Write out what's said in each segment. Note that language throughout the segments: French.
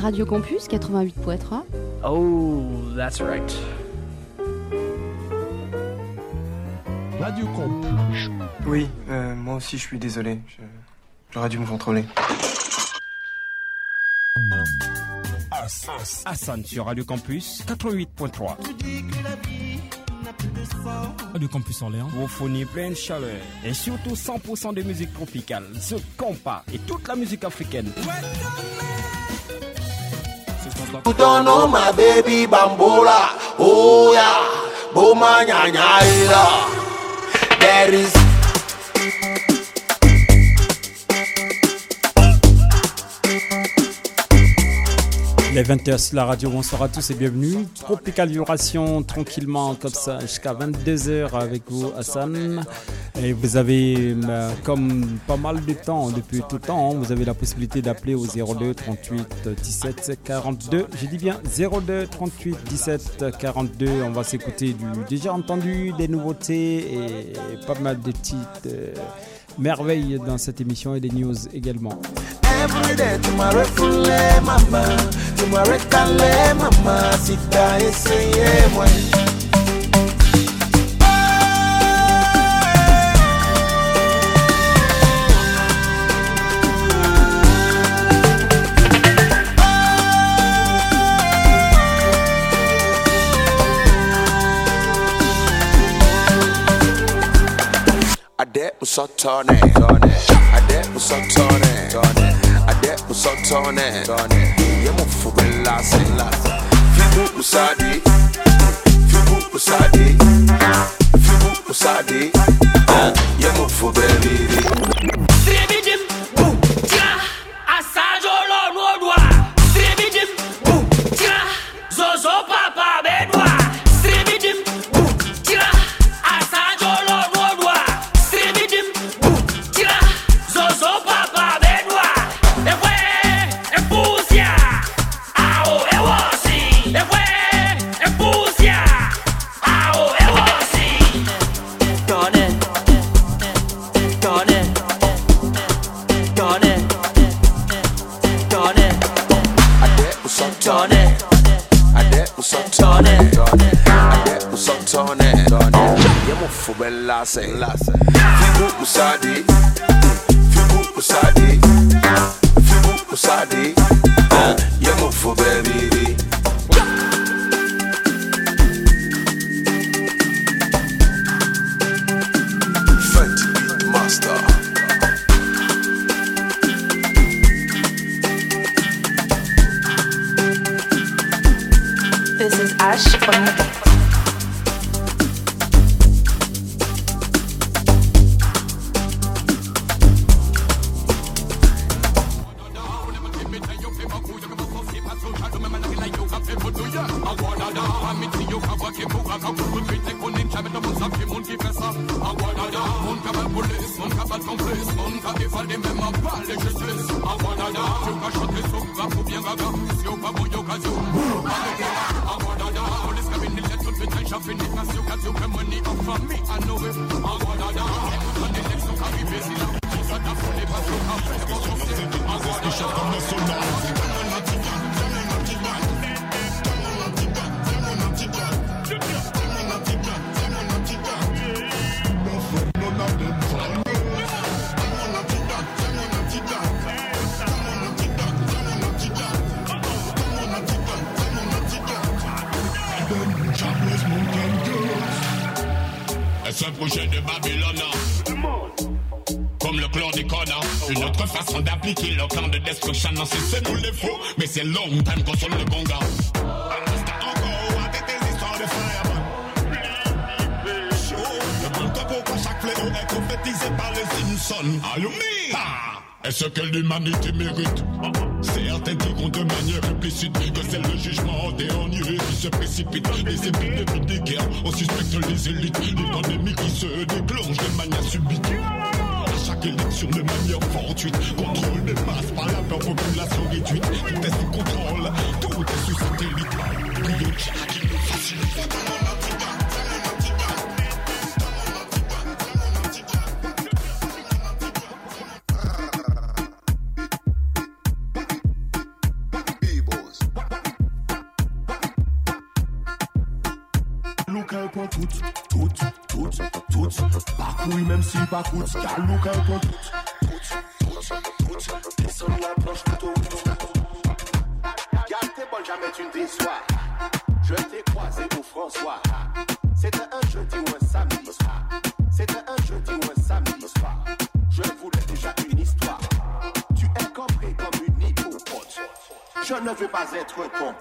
Radio Campus 88.3. Oh, that's right. Radio Campus. Oui, euh, moi aussi je suis désolé. Je- J'aurais dû me contrôler. Hassan sur Radio Campus 88.3. Radio Campus Orléans. Vous fournit plein de chaleur et surtout 100% de musique tropicale, ce compas et toute la musique africaine. Oh Les 20h sur la radio, bonsoir à tous et bienvenue. Tropical Vibration, tranquillement comme ça jusqu'à 22h avec vous Hassan. Et vous avez, euh, comme pas mal de temps, depuis tout le temps, vous avez la possibilité d'appeler au 02 38 17 42. J'ai dit bien 02 38 17 42. On va s'écouter du déjà entendu, des nouveautés et pas mal de petites euh, merveilles dans cette émission et des news également. every day. Adept was so torn in. Adept was so torn in. Adept was so torn in. Yemo fuga lasi. Fibu musadi. Fibu musadi. Fibu musadi. Yemo. Fubela se, fibu usadi, fibu usadi, fibu usadi, yemu from me, I know it. I'm gonna die. And the next look, I'll be busy. Just like a fully back look, I'm fresh. I'm gonna die. Projet de Babylone. Comme le chlordécone Une autre façon d'appliquer le plan de destruction Non, c'est c'est nous les faux Mais c'est long time qu'on sonne le gonga Encore à tes histoires de fireman Le bon topo quand chaque fléau est prophétisé par les Simpsons Allumé Est-ce que l'humanité mérite Certains diront de manière implicite que c'est le jugement dernier qui se précipite. Les épidémies des guerres, on suspecte les élites. Les pandémies qui se déclenchent de manière subite. À chaque élection de manière fortuite. Contrôle des masses par la peur, population réduite. Tout est sous contrôle, tout est sous satellite. Qui. pas coûte, car look un peu Descends la planche couteau Garde tes balles, jamais tu ne déçois. Je t'ai croisé au François. C'était un jeudi ou un samedi soir. C'était un jeudi ou un samedi soir. Je voulais déjà une histoire. Tu es compris comme une hypopote Je ne veux pas être ton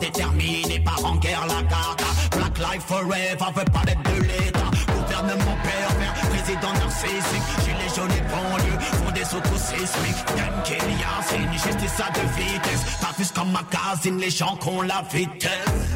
Déterminé par en guerre la carte Black life forever, veut pas d'être de l'état. Gouvernement pervers, président narcissique. Gilets jaunes et banlieues, font des autos sismiques qu'il y a une justice à deux vitesses Pas plus comme magazine, les gens qu'on la vitesse.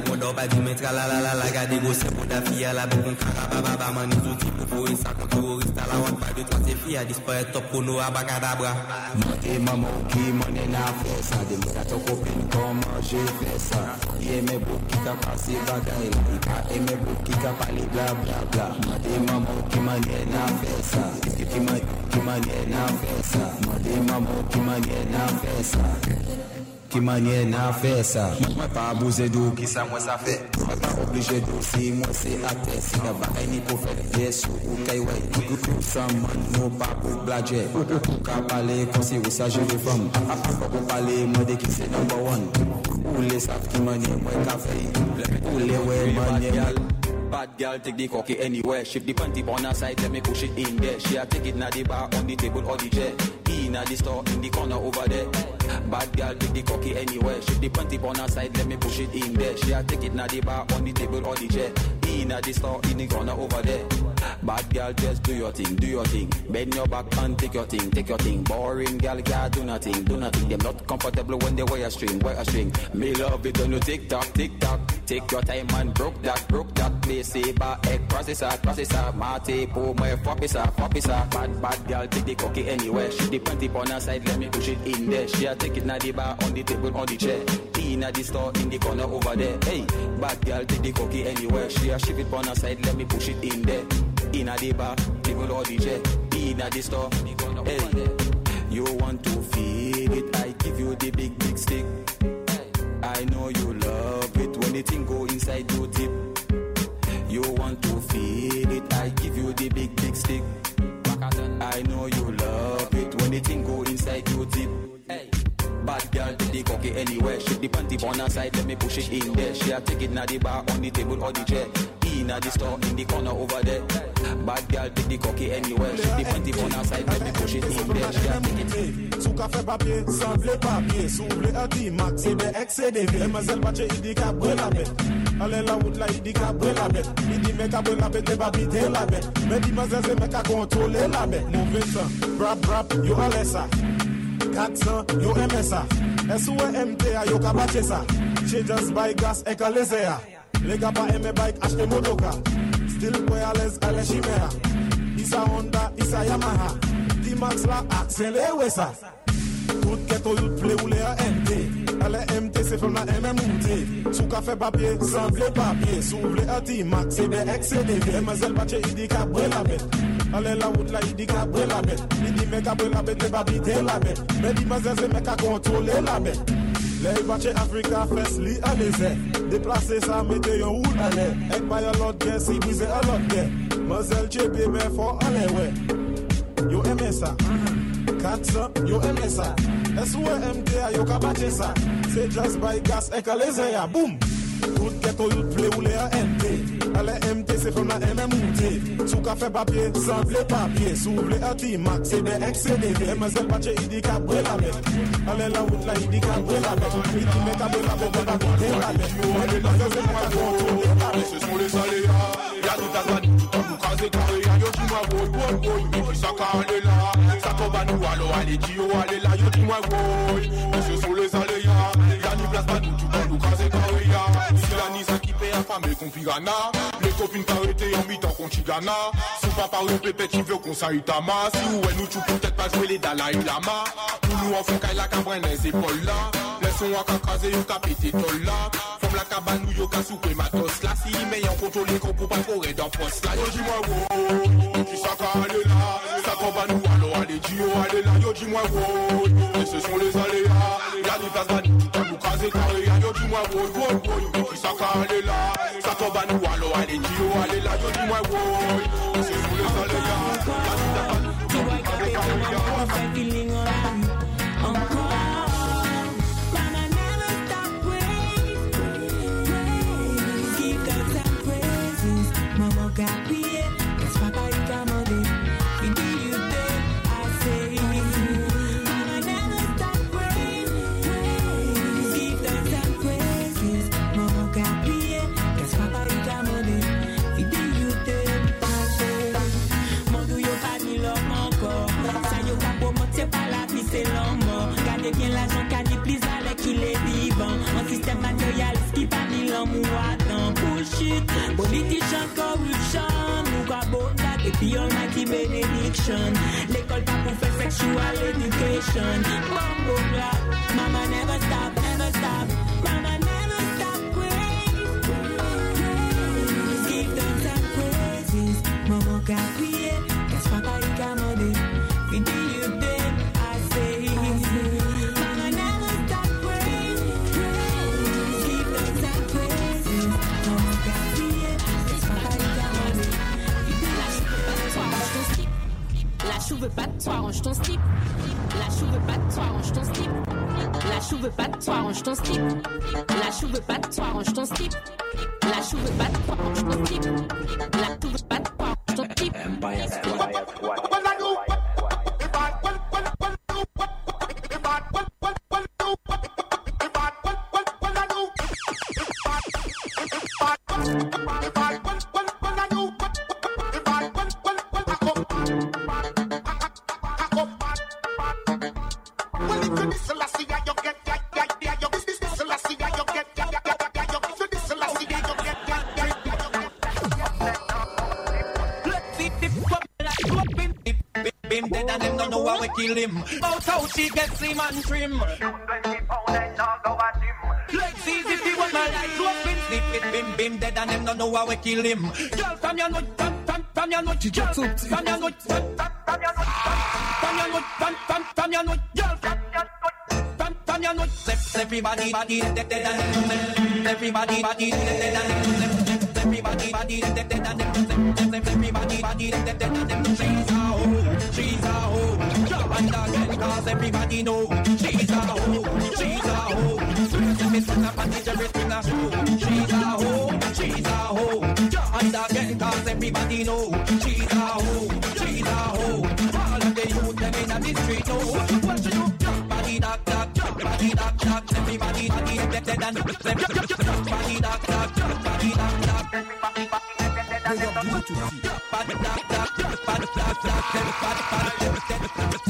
pa sa Mati bon do pa di men tra la la la la Gade go se pou da fia la Bekon kaka ba ba ba man Nizou ti pou pou isa kon terorista La wak pa de twa se fia Dispare top kono abakadabra Mante maman ki manye nan fè sa De mwen kato kopin koman je fè sa. Ye me bou ki ka pase bagay la I ka eme bou ki ka pale bla bla bla. Mante maman ki manye nan fè sa Ki manye ki manye nan fè sa. Mante maman ki manye nan fè sa Ki manye nan fè sa Mwen pa abouze do ki sa mwen sa fè Mwen pa oblije do si mwen se ate. Si na bakay ni pou fè Yesu ou kay wè Kou kou sa man nou pa pou bladje Ou ka pale konsi ou sa je de fam. Pa pou pale mwen de ki se number one. Ou le saf ki manye mwen ka fè Ou le wè manye mwen Bad girl take the cocky anywhere. Shift the panty on her side, let me push it in there. She a take it na the bar, on the table or the chair. In at the store, in the corner over there. Bad girl take the cocky anywhere. Shift the panty on her side, let me push it in there. She a take it na the bar, on the table or the chair. In at the store, in the corner over there. Bad girl, just do your thing, do your thing. Bend your back and take your thing, take your thing. Boring girl, can't do nothing, do nothing. Them not comfortable when they wear a string, wear a string. Me love it when you tick tock, tick tock. Take your time and broke that, broke that. Play saber, egg processor, processor. Mate, po, my fopisa, fopisa. Bad, bad girl, take the cocky anywhere. She the panty on her side, let me push it in there. She a take it na the bar, on the table, on the chair. In at the store, in the corner over there. Hey, bad girl, take the cocky anywhere. She a shift it on her side, let me push it in there. In at the bar, table or the chair. In at the store, hey. You want to feel it? I give you the big, big stick. I know you love it when the thing go inside your tip. You want to feel it? I give you the big, big stick. Cocky anywhere. Shake the panty on her side, let me push it in there. She a take it na the bar, on the table or the chair. In at the store, in the corner over there. Bad girl, take the cocky anywhere. Shake the panty on her side, let me push it in there. She a take it. Sou ka fe papye, san vle papye Sou vle a di mak, se be ek se de ve Mazel bache idi ka bre la bet Ale la wout la idi ka bre la bet Idi me ka bre la bet, ne ba bite la bet Me di mazel se me ka kontrole la bet Mouve san, brap brap, yo ale sa 400, yo MSA. Eswe MTA, yo ka bachesa just buy gas, e ka lese ya pa eme bike, ashte motoka Still kwe alez, ale shimera Isa Honda, isa Yamaha. T-Max la, aksen le wesa Tout le ou le a MT Ale MT se fèm la MMOT Sou ka fè papye, san vle papye. Sou vle a D-Max, se be XCDV Mèzel bache idi ka bre la bet Ale la wout la idi ka bre la bet Idi me ka bre la bet, ne ba bite la bet Me di mazel se me ka kontrole la bet Le yi bache Afrika fes li aneze Deplase sa mete yon wout ale Ek bayan lot gen, si bize a lot gen Mazel chepe me fò ale we Yo eme sa. Katsan, yo eme sa. SWMT a yo ka bache sa Se jazz by gas ekaleze ya boom. Tout ghetto youth ple ou le a MT Ale MT se fèm la MMOT Sou ka fè papye, san vle papye Sou vle a T-Mac, se de XCDV MSL bache idi ka bre la mek Ale la wout la idi ka bre la mek Idi me ka bre la mek, ba kote la mek Mwen de la fè se mwa kote la mek Se sou le sale ya Y'a tout a zani, tout a mou kaze kare Y'a yo ki mwa voy, voy, voy Mwen ki sa ka ane la nous, alors allez, Dio, allez là Yo dis-moi boy Mais ce sont les aléas Y'a ni place pas tout, tout à nous caser la nisa qui paie affamé qu'on Les copines en mi-temps qu'on chigana Sous pas par une pépette, il veut qu'on s'aille ta main. Si ou elle nous tue peut-être pas jouer les Dalai Lama Pour nous qu'elle la cabrenne les épaules là. Laissons à craser yo pété tol là. La cabane ou yo matos là. Si mais en contrôle les pour pas courir dans poste là. Yo dis-moi wow, là. Ça nous alors allez allez là Yo dis-moi wow, et ce sont les aléas Y'a des places tout à nous caser carré Yo dis-moi wow, wow, ça ka aller là Ça tombe à nous alors allez Dio allez là Yo dis-moi bullshit. Politician corruption, nou ka lak, epi yon ki benediction. L'école pa pou fè sexual education. Mama never stop, never stop. Never stop ka kriye, La chou veut pas de toi, range ton slip. La chou veut pas de toi, range ton slip. La chou veut pas de toi, range ton slip. La chou veut pas de toi, range ton slip. La chou veut pas de toi, range ton slip. La chou veut pas de toi, range ton slip. Kill him. About how she gets him and trim. Like easy if he want my life to up in sleep it. Bim bim dead and them don't know how we kill him. Girl from your nut, from from from your nut, girl from your nut, from from your nut, from your nut, from from from your nut, girl from your nut, from from your nut. Everybody body dead dead and. Everybody body dead dead and. Everybody body dead dead and. Everybody body dead dead and them. She's cause everybody know she's a hoe, she's a hoe. Sweet me son up and everything a show. She's a hoe, she's a hoe. And again, cause everybody know she's a hoe, she's a hoe. All of the youth them in the street know what she do. Body dock dock, body dock dock. Everybody body dead dead and them. Body dock dock, body dock dock. Everybody body dead dead and them. Body dock dock, body dock dock. Everybody body dead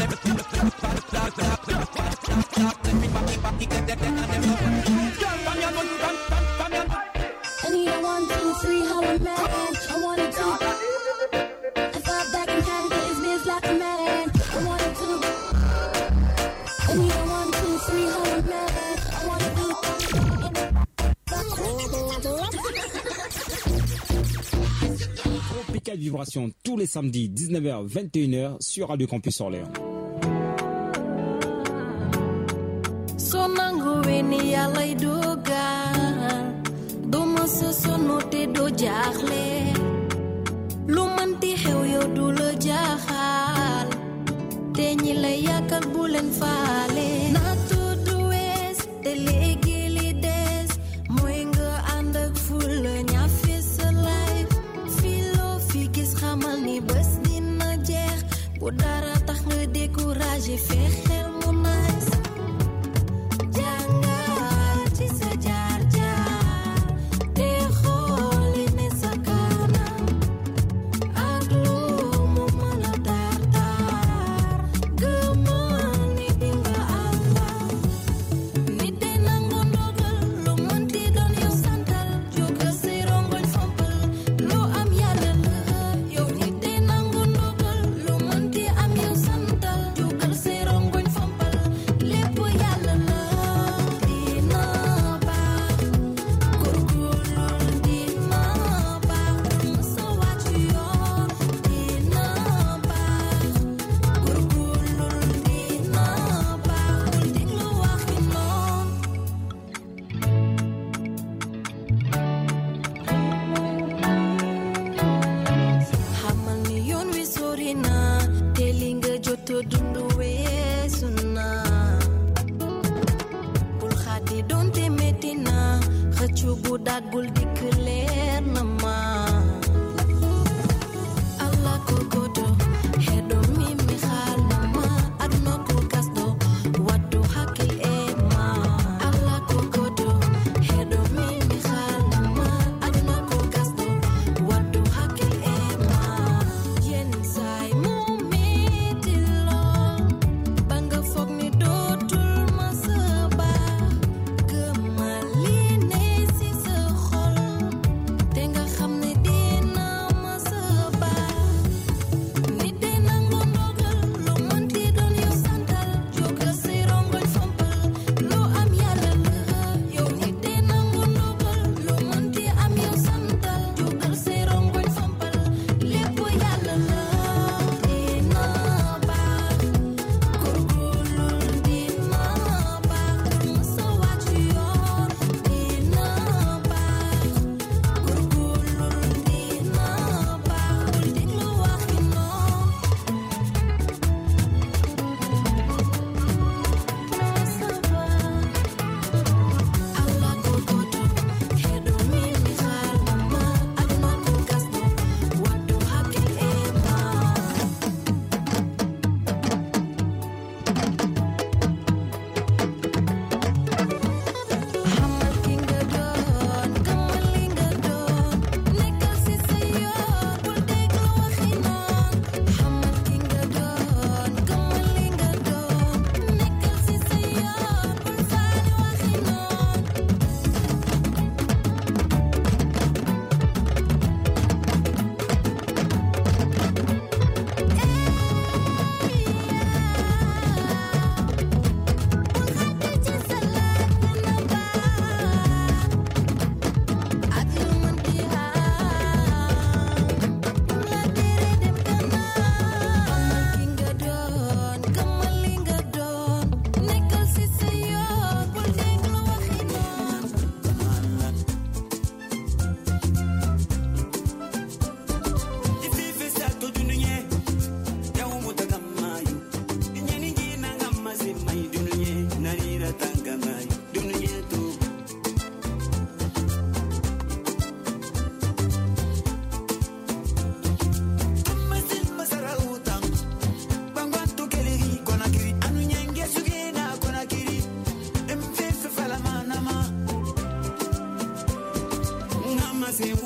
duma sa sono te do jaaxle lu manti xew yow du la jaaxal te ñi lay yàkkal bu leen faale Odara tah nga découragé, fexe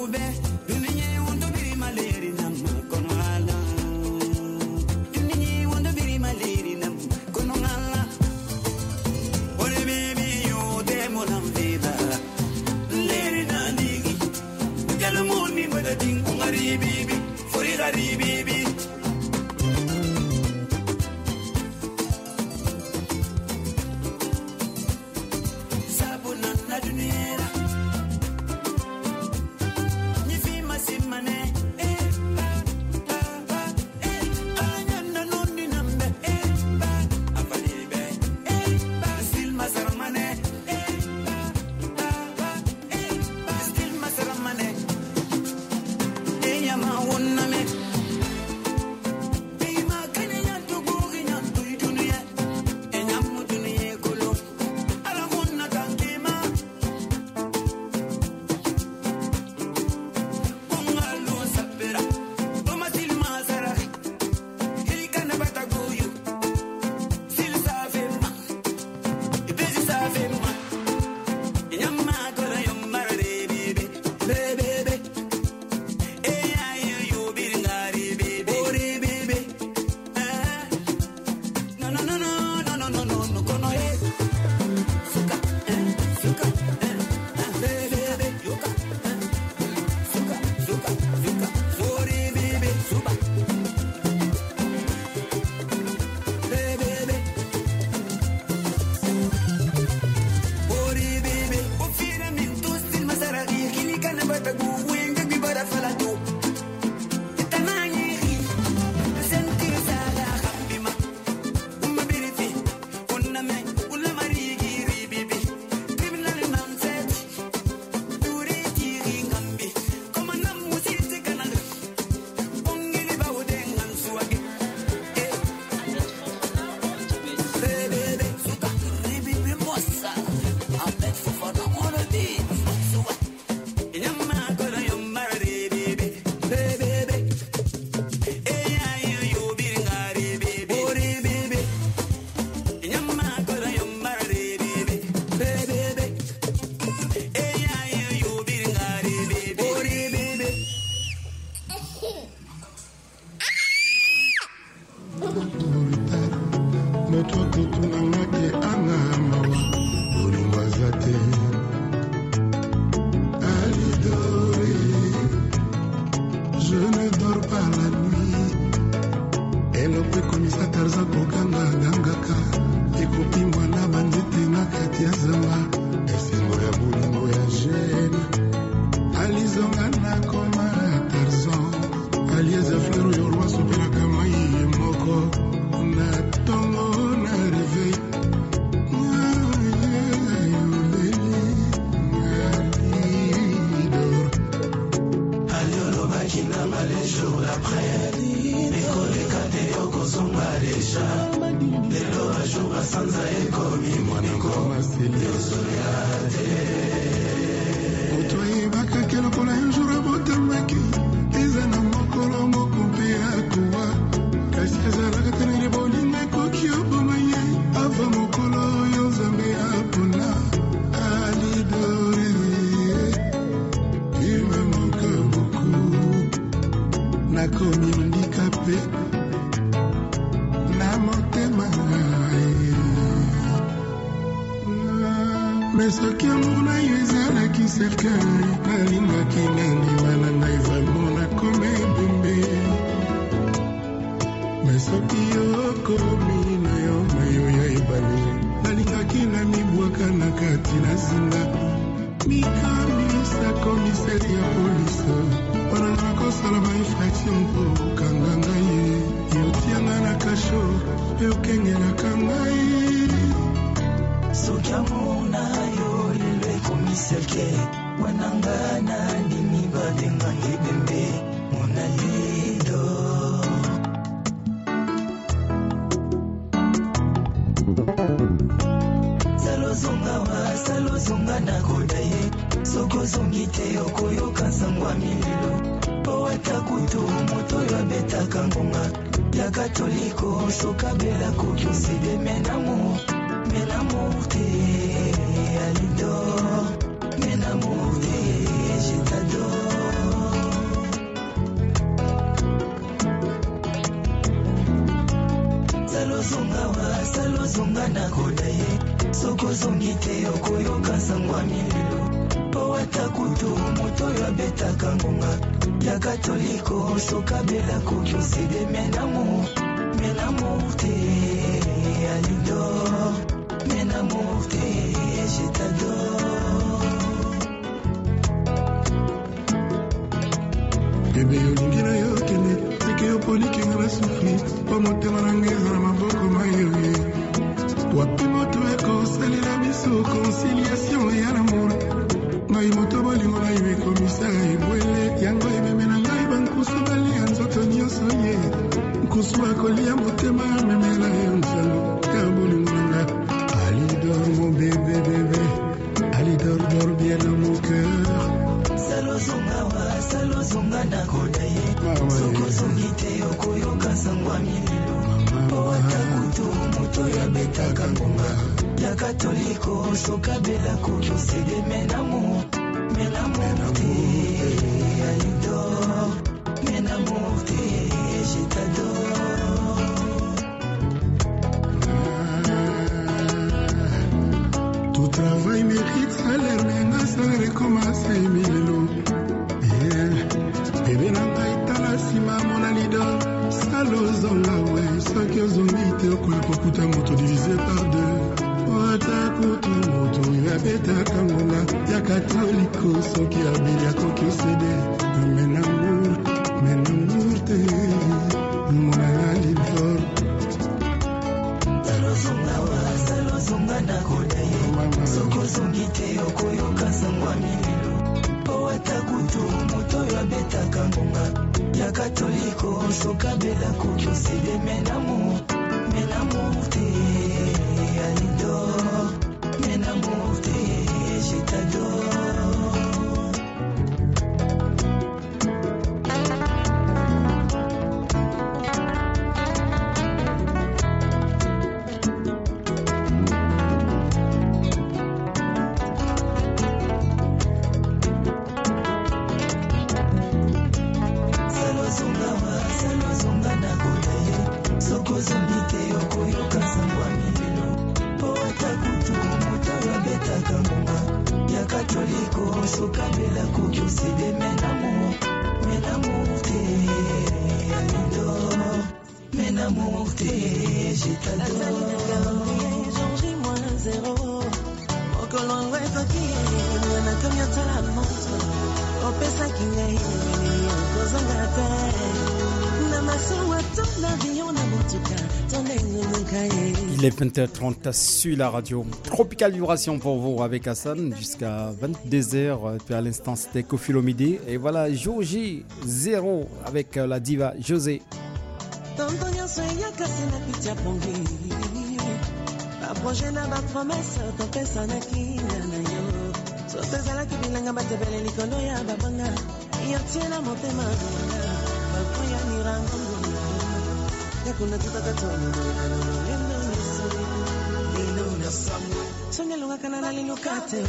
coberto. me soki amour na yo ezalaki seka nalingaki na liwa na ngai vraimen nakomi ebembe me soki yo okomi na yo mayo ya ebale nalingaki na mibwaka na kati na zinda mikamisa komiseri ya polise mpona nakosala bainfraction mpo okanga ngai yotianga na kasho pe okengelaka ngai soki amona bisake wananga na ndimi batenga ngebembe monalido salozonga wa salozonga na koda ye soki ozongi te okoyoka nsangwa mililo. Mpo ata kutu moto oyo abetaka ngonga ya katoliko sokabela koki osedeme na tokabela koki osede menamour menamour te atendor menamour te je tador mokolo yango ekoki natomi otala moto opesaki ngai kozonga te na masuwa to na bi Il est 20h30 sur la radio. Tropical Vibration pour vous avec Hassan jusqu'à 22h. Euh, puis à l'instant, c'était Kofilomidi. Et voilà, Joji 0 avec euh, la diva José. Hakuna kipakatoni neno Sonya lunga kanana lilukate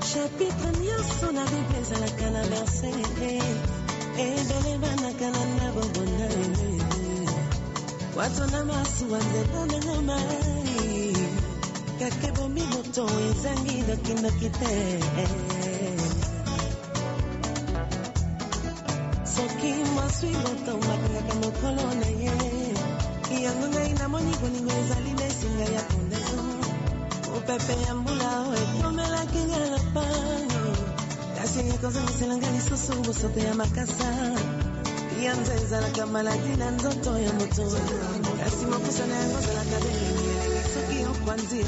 Chapitre nyonso na bipezalaka na verse ebele na bobona wato na masuwa nzela nanga mai kaka ebomi moto ezangi te swi moto makangaka mokolo na ye yango ngai namoni koninga ezali na esinga ya pondaso mopepe ya mbula ekomelaki nga na pani kasi ekozongiselanga lisusu bosoto ya makasa yanza ezalaka maladi na nzoto ya moto kasi mopusa na yango ezalaka belenge soki okwanzi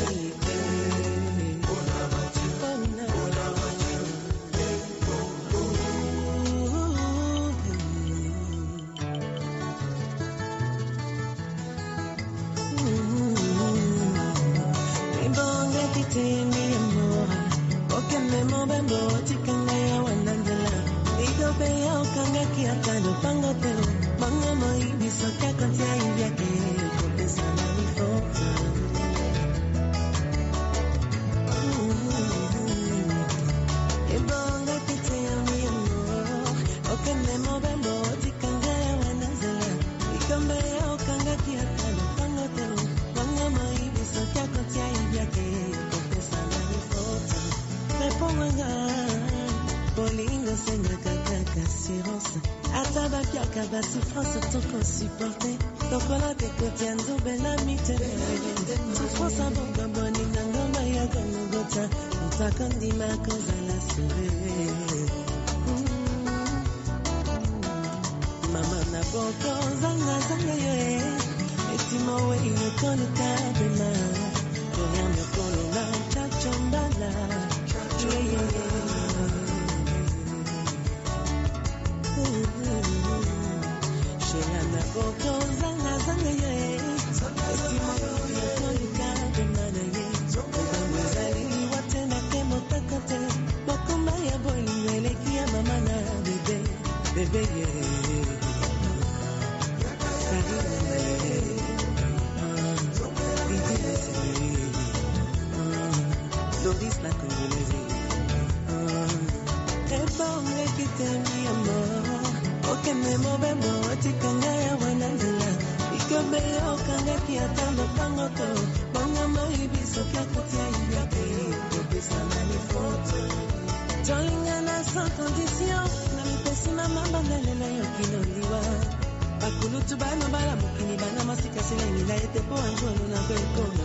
encontré.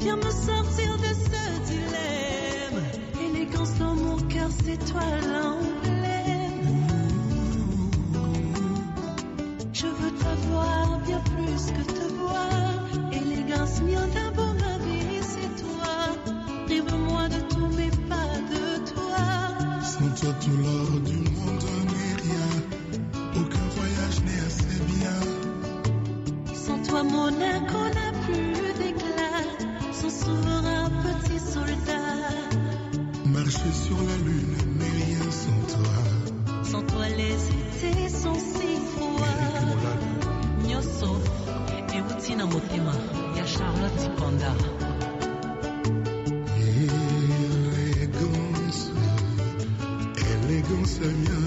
Viens me sortir de ce dilemme. Élégance dans mon cœur, c'est toi l'emblème. Je veux t'avoir bien plus que te voir. Élégance, mien d'abord ma vie, c'est toi. Prive-moi de tout, mais pas de toi. Sans toi, souverain petit soldat. Marcher sur la lune n'est rien sans toi. Sans toi, les étés sont si froids. nyonso euti na motema ya charlotte konda Élégance, élégance miandabu.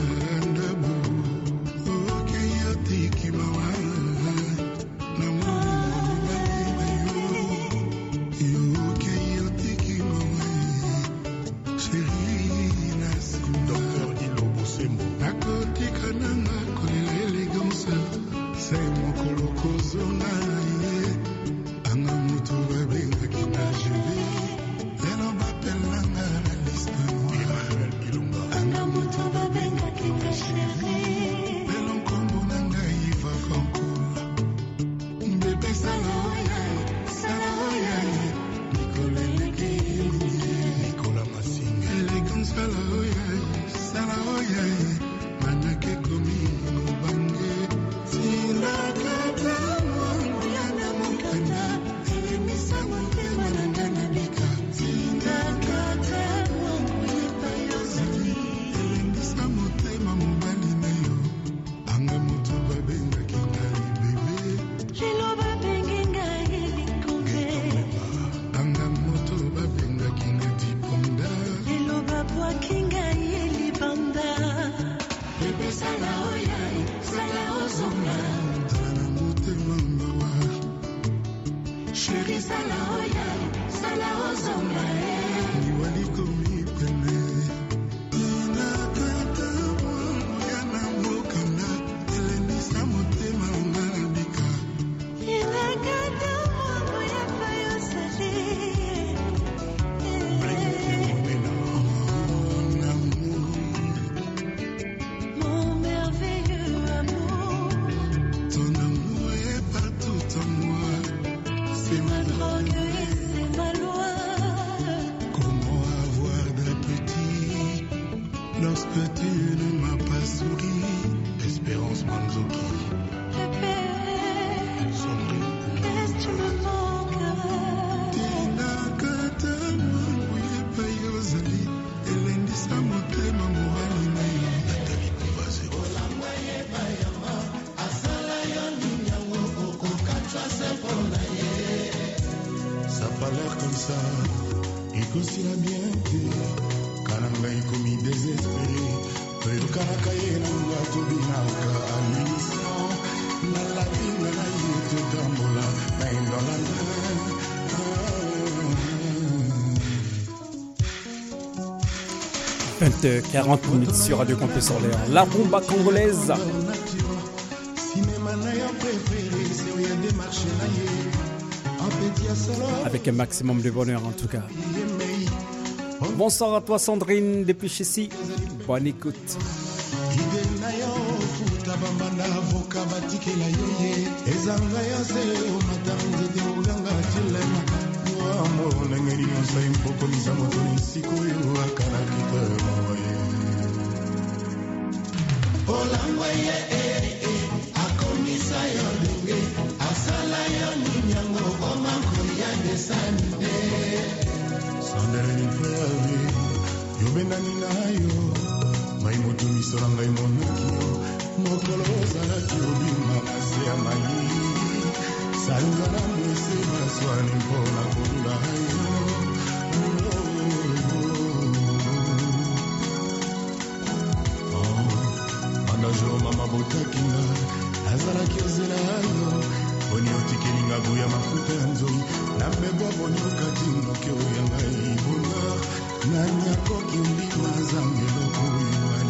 20h40 minutes sur Radio Campus Orléans. La rumba congolaise. Avec un maximum de bonheur en tout cas. Bonsoir à toi Sandrine depuis chez. Bonne écoute. Olangwa ye akomisa yo ndenge asala yo nini yango okoma koya desanide sandeleni fleuve yobendani na yo mai moto miso na ngai monaki yo mokolo ozalaki obima na se ya mai. Sanza na mwese maswani mpona kolula yo azokaki nga azalaki ozela yo. Poni otikelinga buya mafuta ya nzoyi na mbebwa poni okati noki oyo ya ngai bonga nani akoki ondima zanga eloko oyo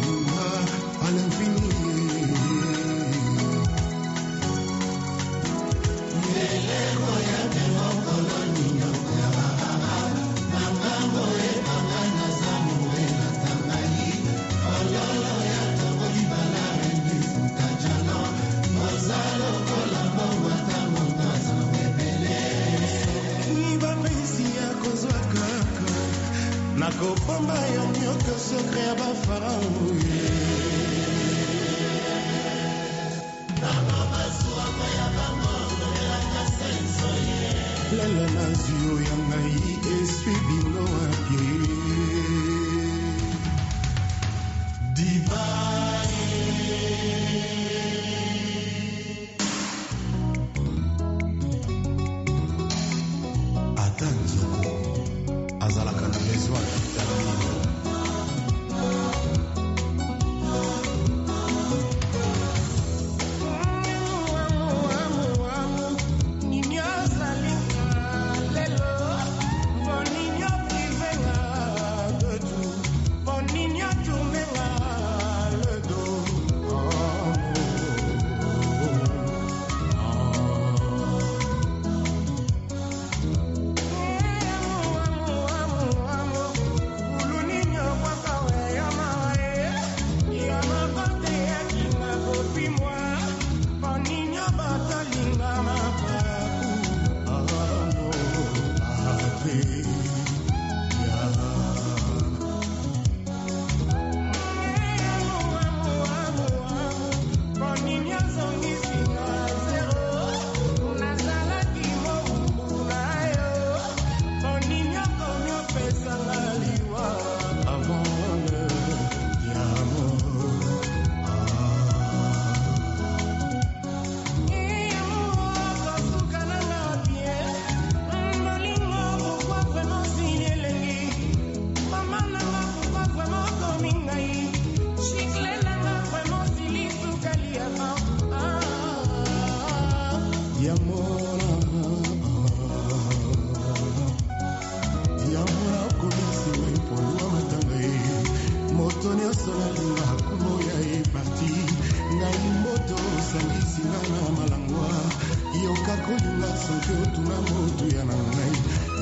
nga soki otuna motuya na ngai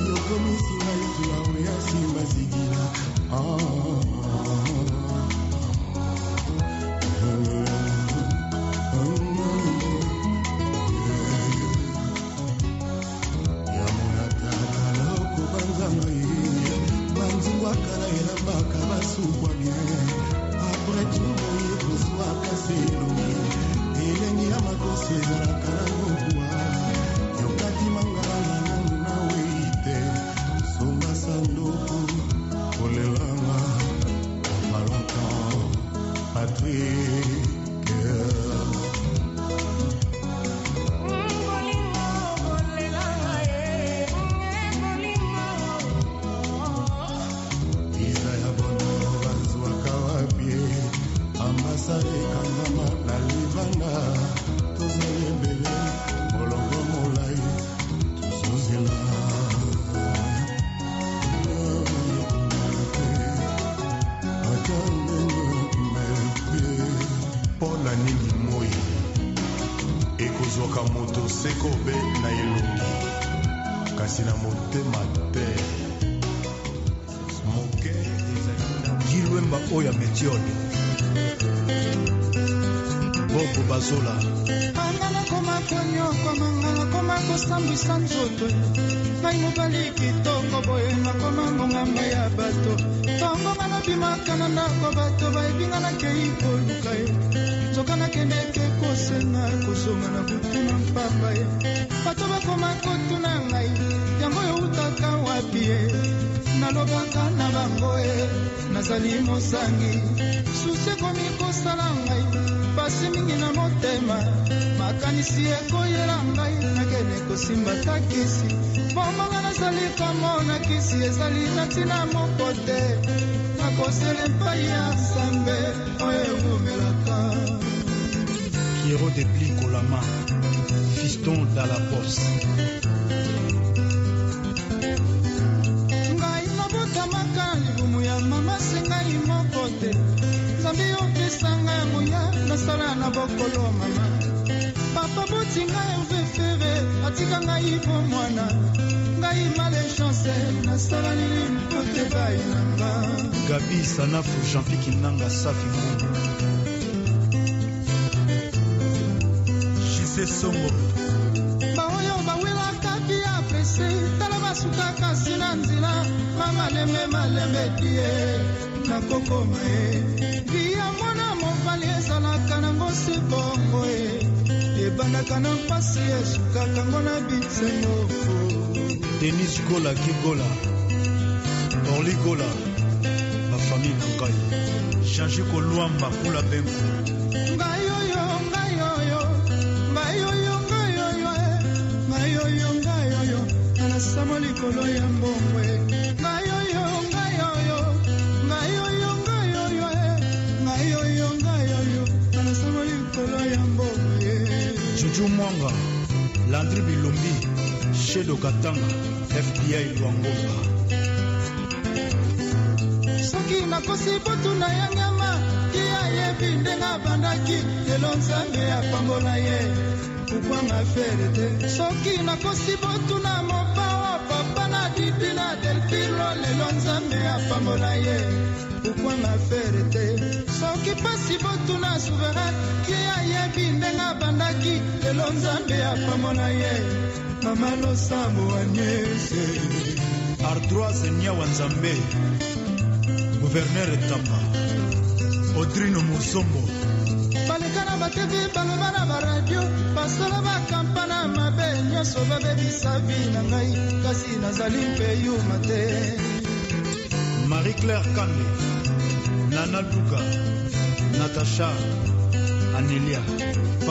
yokomisi ngai tula oya simba zigila. Ah. jean-pi kinanga safi mbungu jise songo. Baoyo bawelakaki apesi tala basukaka si na nzela mamalembe malembe tie nakokoma ye liyango na mobali ezalaka nango si bongo e ebandaka na mpasi esukaka ngo na bisengo denis gola kigola. Orli gola. Ngai change kolwamba kula benko ngai oyo ngai oyo ngai oyo ngai oyo e ngai oyo ngai oyo anasamo likolo ya mbongwe. Ngai oyo ngai oyo ngai oyo ngai oyo e ngai oyo ngai oyo anasamo likolo ya mbongwe. Juju mwanga landri bilumbi shedo katanga fbi lwangomba nakosi butu na ya nyama ye ayebi ndenge abandaki lelo nzambe apambola ye. Kukwanga fere te. Soki nakosi butu na mopawa papa na didi na delfilo lelo nzambe apambola ye. Kukwanga fere te. Soki pasi butu na souverain ye ayebi ndenge abandaki lelo nzambe apambola ye. Mama losambo anyese ardroise nyawa nzambe guverner tamba odrino mosombo baleka na batevi baloba na baradio basala bakampana mabe nyonso babebisa vi na ngai kasi nazali mpe yuma te. Marie claire kande nana luka natasha anelia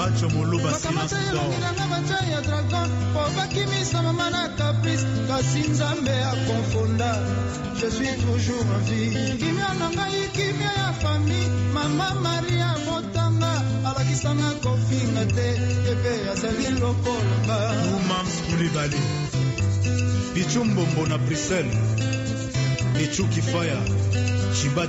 pacho moluba makamatayelangelanga batya ya dragon po bakimisa mama na caprice kasi nzambe akonfonda je suis toujours en vie. Kimia na ngai kimia ya famille mama maria motanga alakisanga kofinga te epe azali lokolanga umams kulibali pichu mbombo na bruxelles pichu kifaya chiba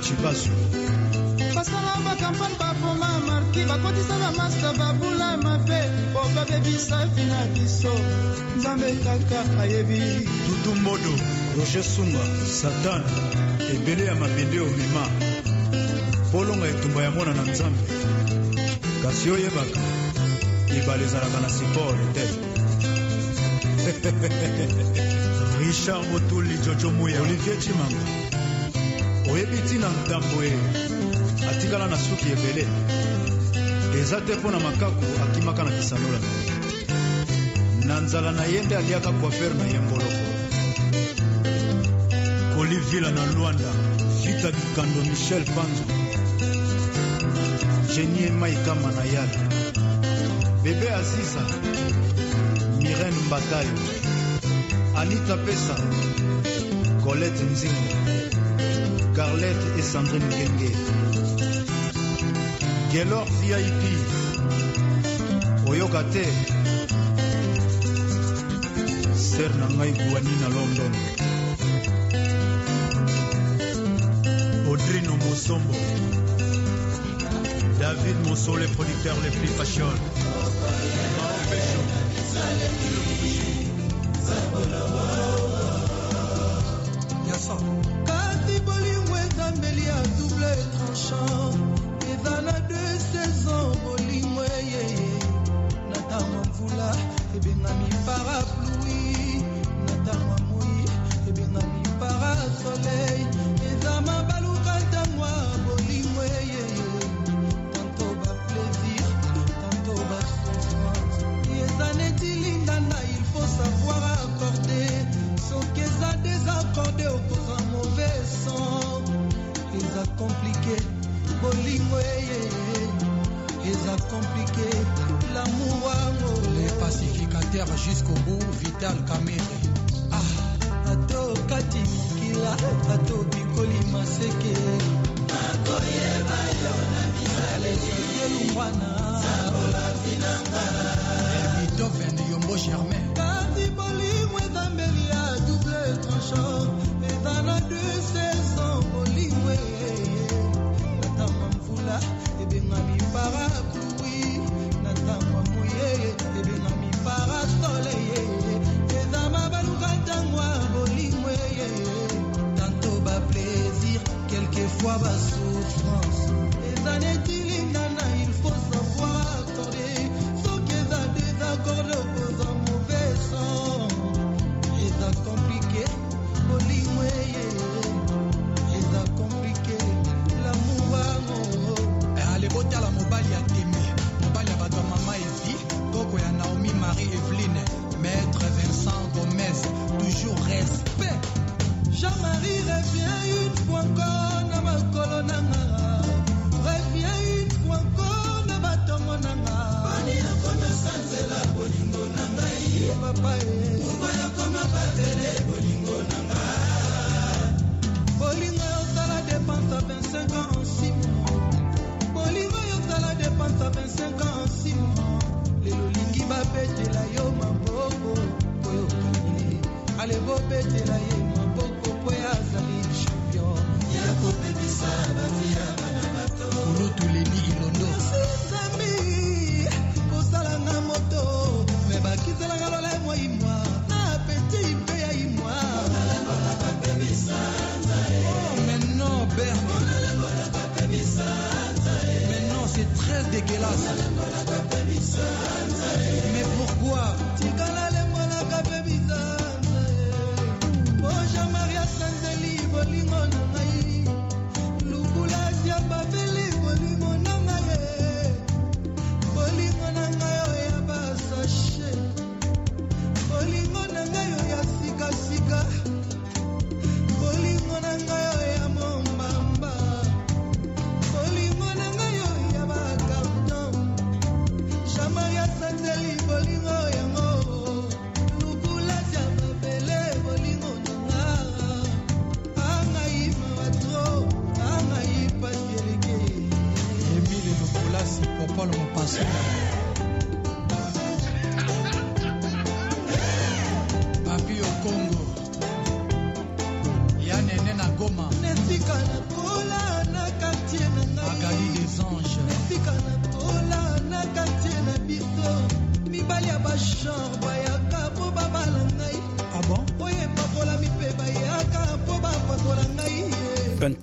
marki bakotisa bamasta babula mabe po babebisa vi na biso. Nzambe kaka ayebi. Tutu mbodo roger sunga satan ebele ya mabende omema polonga etumba ya mwana na nzambe. Kasi oyebaka ebale ezalaka na sipor te. Richard botuli jojo muya. Olivier cimanga oyebi ntina ntambo e atikala na suki ebele eza te mpo na makaku akimaka na kisanola na nzala na ye nde aliaka coiffere na ye mboloko. Kolivila na lwanda vita bikando michel panzo. Genie maikama na yale. Bebe aziza mirene mbatayo. Anita pesa colette nzinga. Carlette et sandrine ngenge gelor vip oyoka te. Ser na ngai guani na london. Audrino mosombo david mosole producteur le plus fashion. kati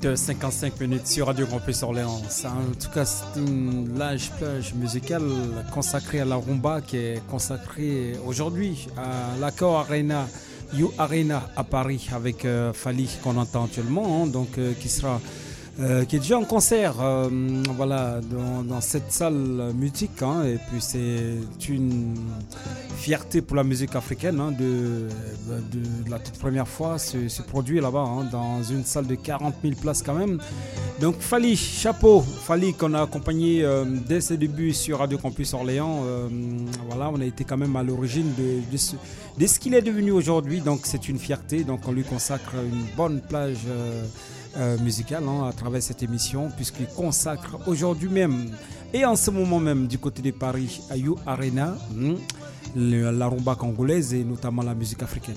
18h55 euh, minutes sur Radio Campus Orléans. En tout cas, c'est une large plage musicale consacrée à la rumba qui est consacrée aujourd'hui à l'accord Arena, You Arena à Paris avec euh, Fali qu'on entend actuellement, hein, donc euh, qui sera euh, qui est déjà en concert voilà, dans, cette salle mythique. Hein, et puis c'est une fierté pour la musique africaine hein, de de, la toute première fois se, produit là-bas, hein, dans une salle de 40 000 places quand même. Donc Fali, chapeau, Fali qu'on a accompagné euh, dès ses débuts sur Radio Campus Orléans. Euh, voilà, on a été quand même à l'origine de, ce, qu'il est devenu aujourd'hui. Donc c'est une fierté. Donc on lui consacre une bonne plage euh, musicale hein, à travers cette émission, puisqu'il consacre aujourd'hui même et en ce moment même du côté de Paris à You Arena. Hmm la rumba congolaise et notamment la musique africaine.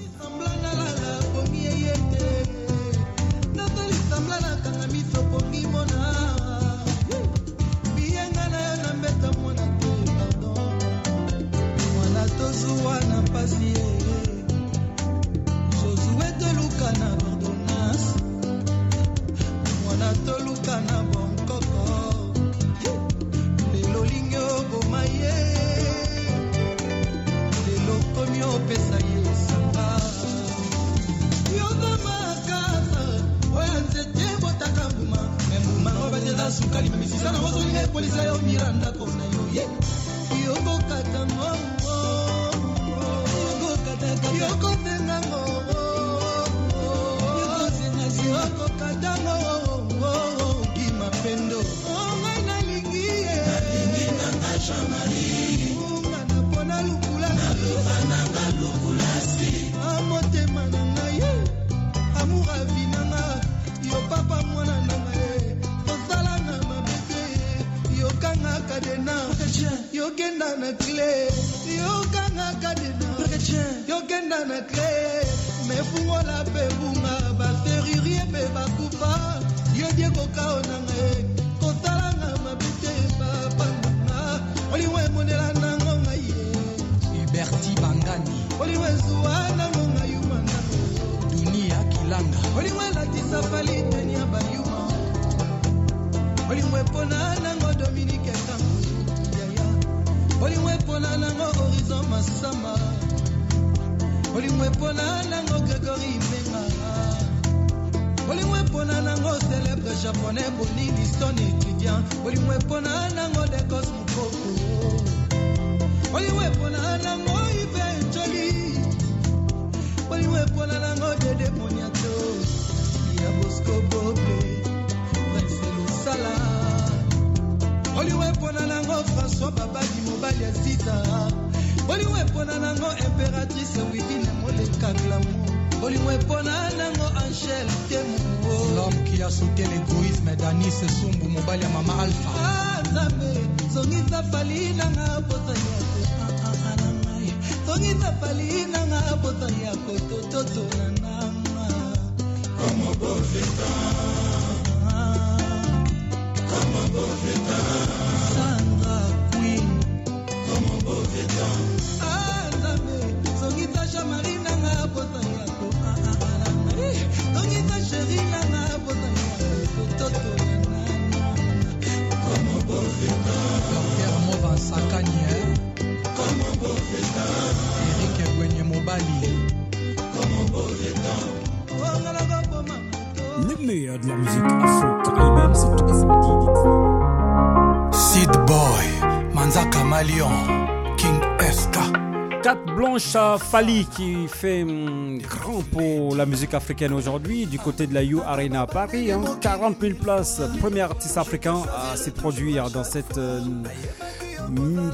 Blancha Fali qui fait hum, grand pour la musique africaine aujourd'hui du côté de la U Arena à Paris. Hein. 40 000 places, premier artiste africain à se produire dans cette euh,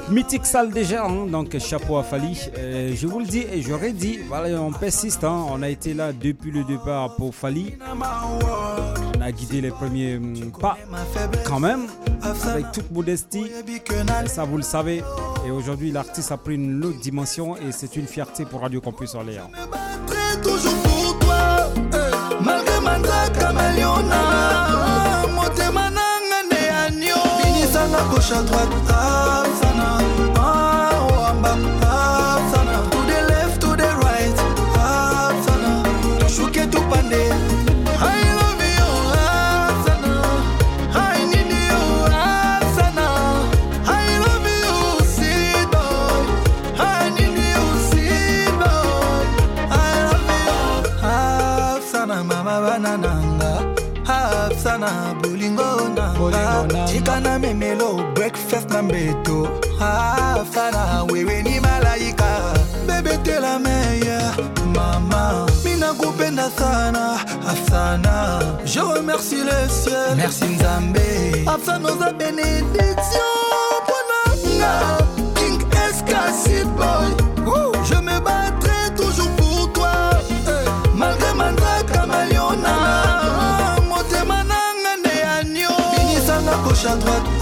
mythique salle déjà. Hein. Donc chapeau à Fali. Je vous le dis et je redis, voilà, on persiste. Hein. On a été là depuis le départ pour Fali. On a guidé les premiers hum, pas quand même avec toute modestie. Ça vous le savez. Et aujourd'hui, l'artiste a pris une autre dimension et c'est une fierté pour Radio Campus Orléans. Je merci le ciel. Merci nzambe. Afin noza bénédiction mpona nga king escasid boy. Ouh. je me battrai toujours pour toi. Hey. malgré mandraka maliona motema nanga nde ya nio binisanga koche a droite.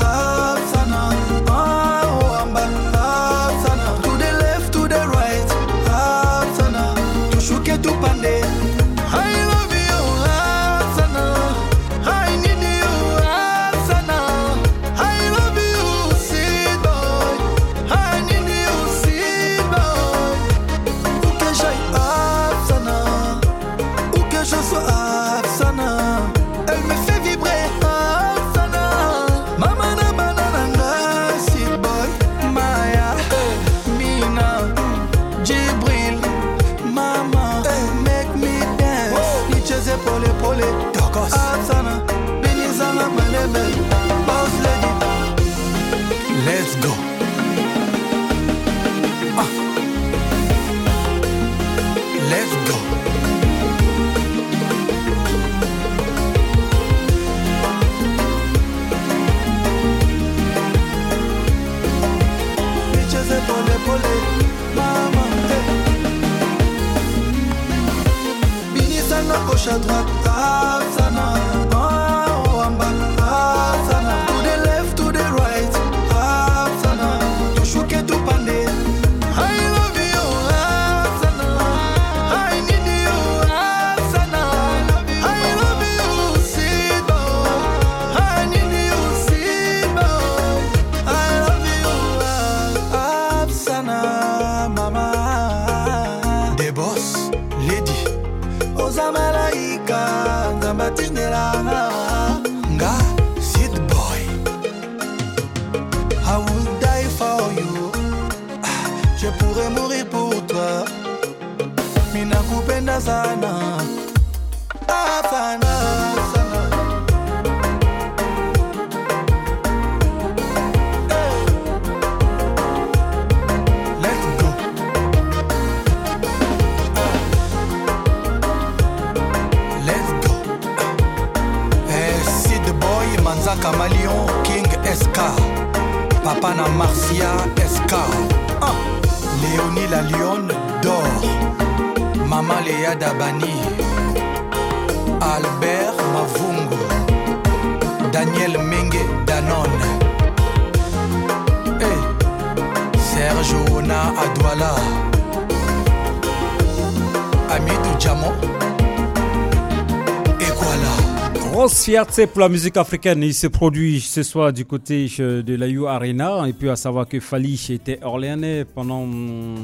Fierté pour la musique africaine. Il se produit ce soir du côté euh, de la U Arena. Et puis à savoir que Fali était orléanais pendant hum,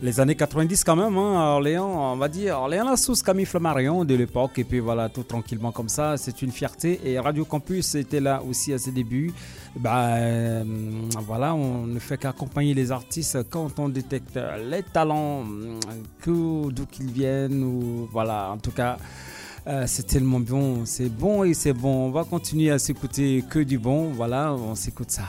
les années 90 quand même. hein, à Orléans, on va dire Orléans la sauce Camille Flammarion de l'époque. Et puis voilà, tout tranquillement comme ça. C'est une fierté. Et Radio Campus était là aussi à ses débuts. Bah, euh, voilà, on ne fait qu'accompagner les artistes quand on détecte les talents, que d'où qu'ils viennent. Ou voilà, en tout cas. Euh, c'est tellement bon, c'est bon et c'est bon. On va continuer à s'écouter que du bon. Voilà, on s'écoute ça.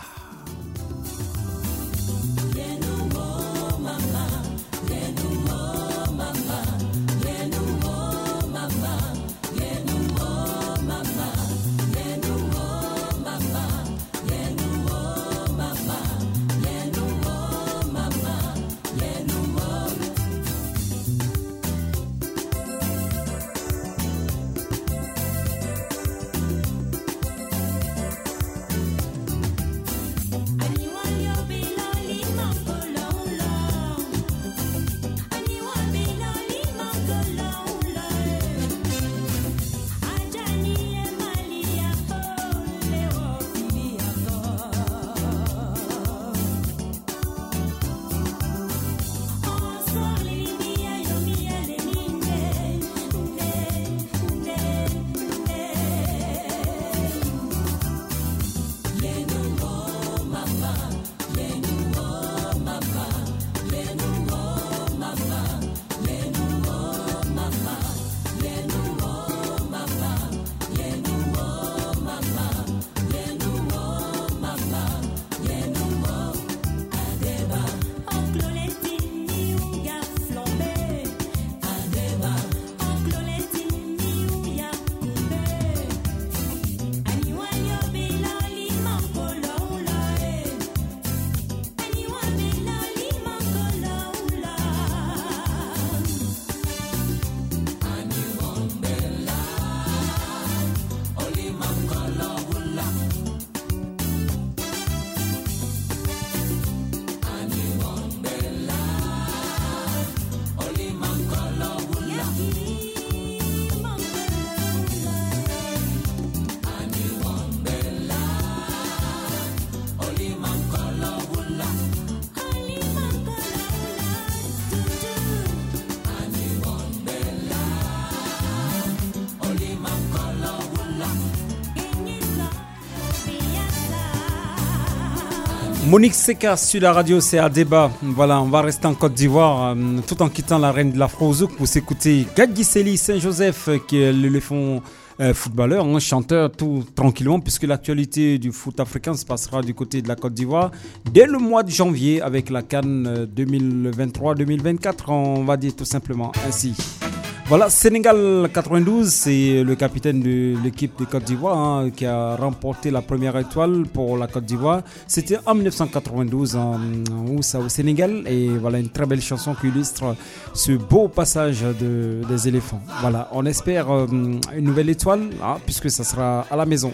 Monique Seka sur la radio, c'est à débat. Voilà, on va rester en Côte d'Ivoire euh, tout en quittant la reine de la Frozouk pour s'écouter Gadgiseli Saint-Joseph, qui est l'éléphant euh, footballeur, chanteur tout tranquillement, puisque l'actualité du foot africain se passera du côté de la Côte d'Ivoire dès le mois de janvier avec la Cannes 2023-2024, on va dire tout simplement ainsi. Voilà, Sénégal 92, c'est le capitaine de l'équipe de Côte d'Ivoire hein, qui a remporté la première étoile pour la Côte d'Ivoire. C'était en 1992 en, en Oussa, au Sénégal. Et voilà une très belle chanson qui illustre ce beau passage de- des éléphants. Voilà, on espère euh, une nouvelle étoile hein, puisque ça sera à la maison.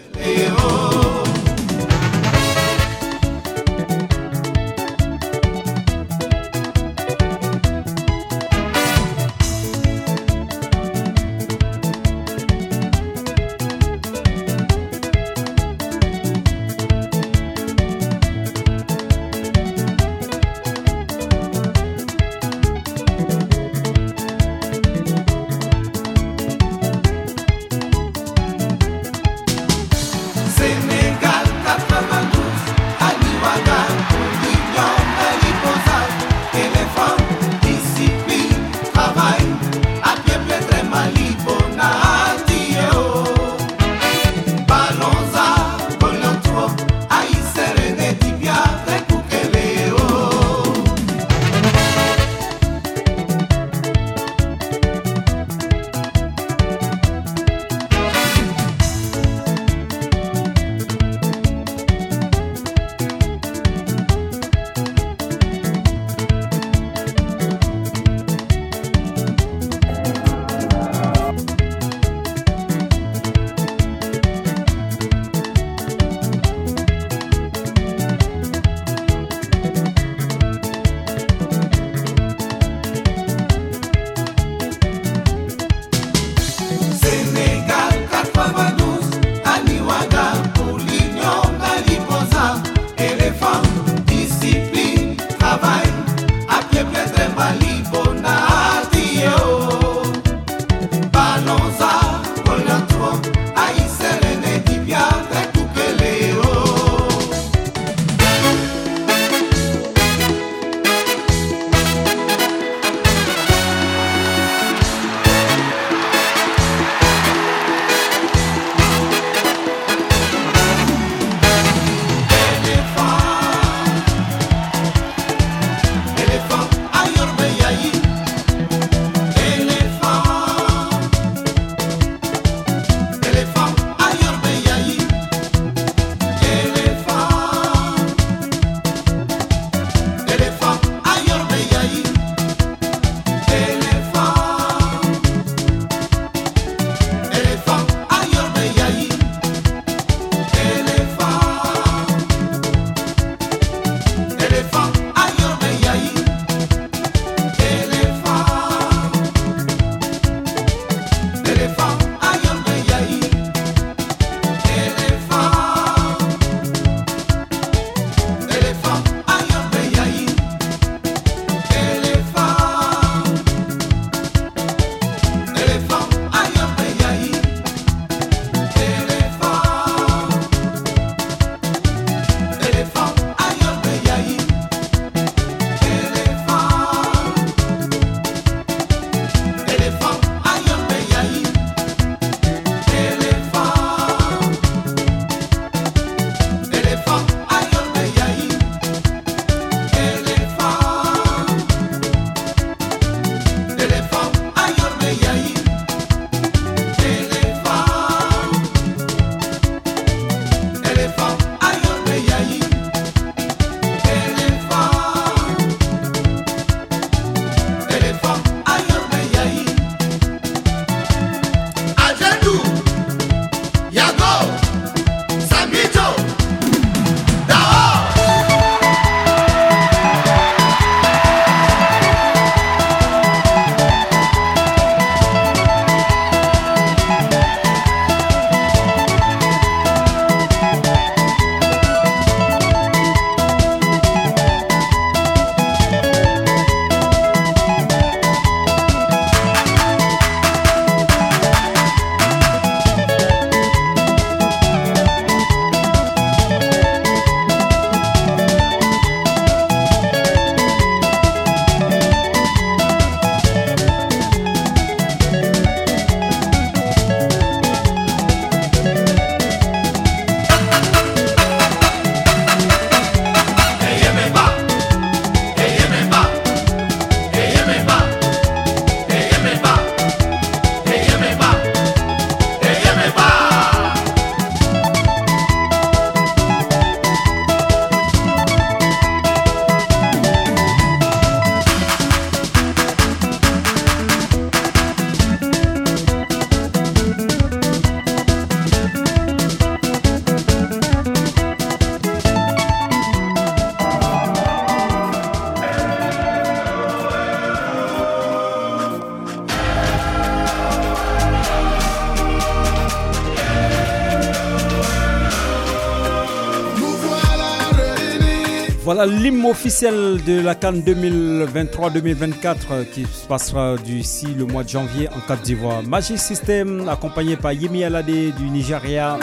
Voilà l'hymne officiel de la Cannes 2023-2024 qui se passera d'ici le mois de janvier en Côte d'Ivoire. Magic System accompagné par Yemi Alade du Nigeria,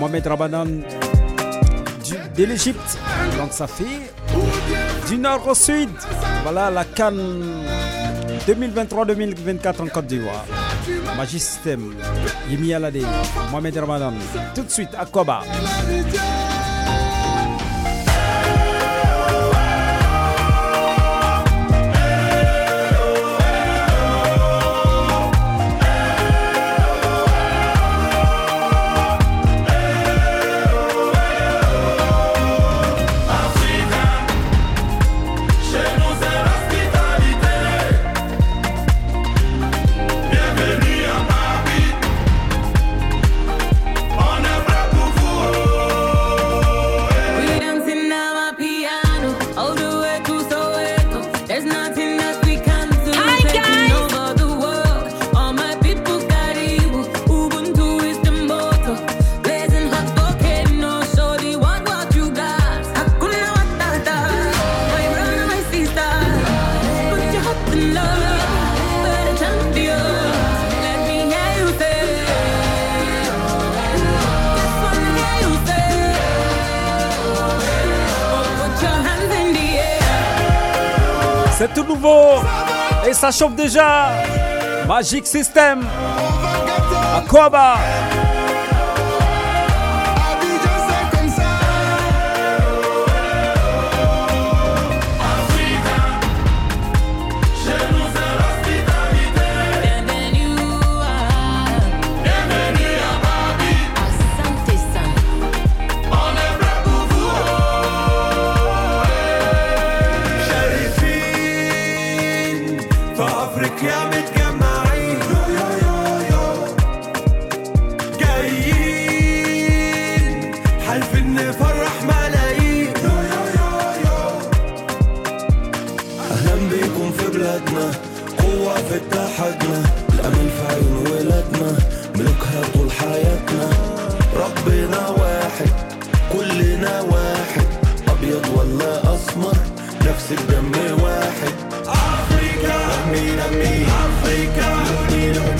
Mohamed Rabadan de l'Égypte. Donc ça fait du nord au sud. Voilà la Cannes 2023-2024 en Côte d'Ivoire. Magic System, Yemi Alade, Mohamed Rabadan. Tout de suite à Koba. ça chauffe déjà. Magic System. Akoba. Africa,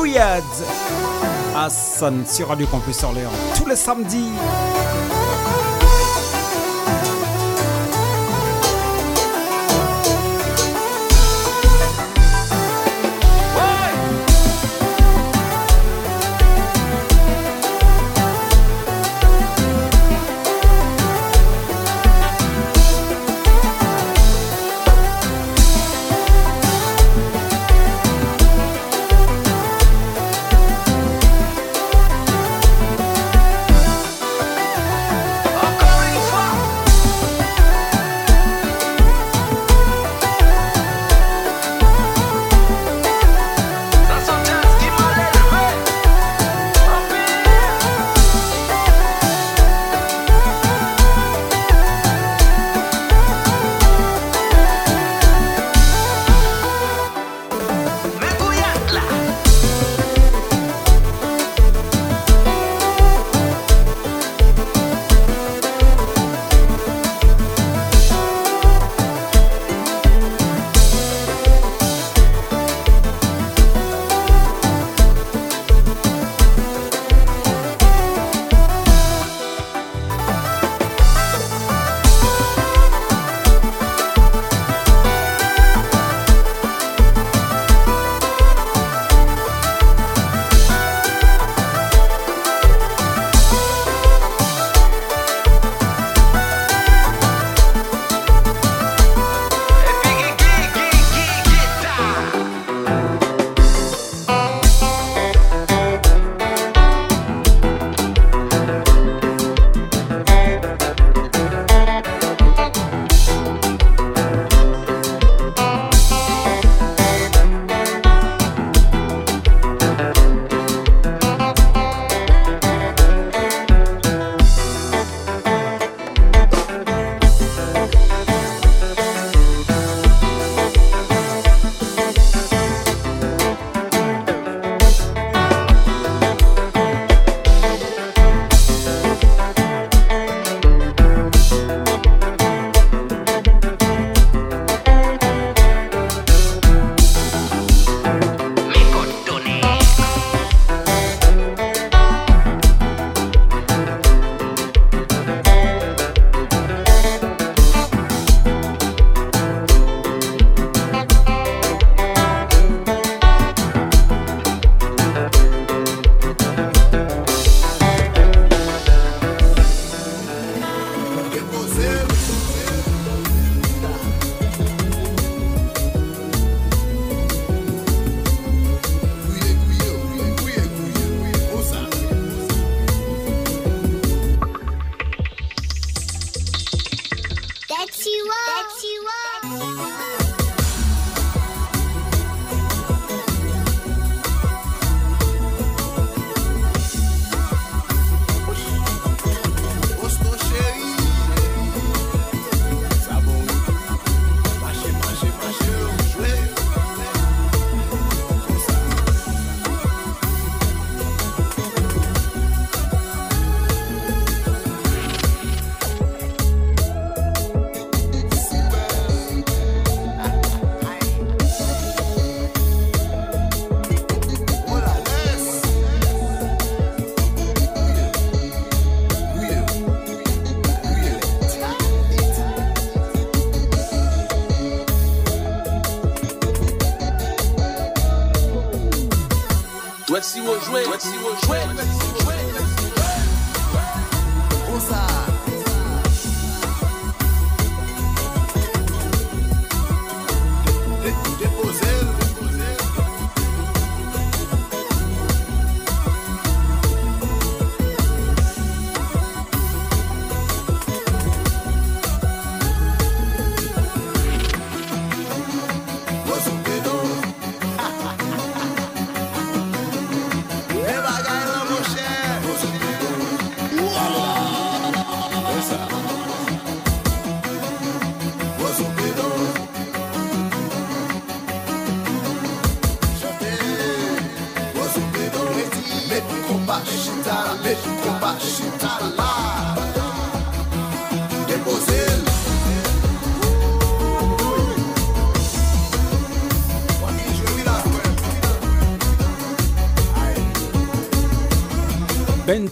Gouillade à San sur Radio Campus Orléans tous les samedis.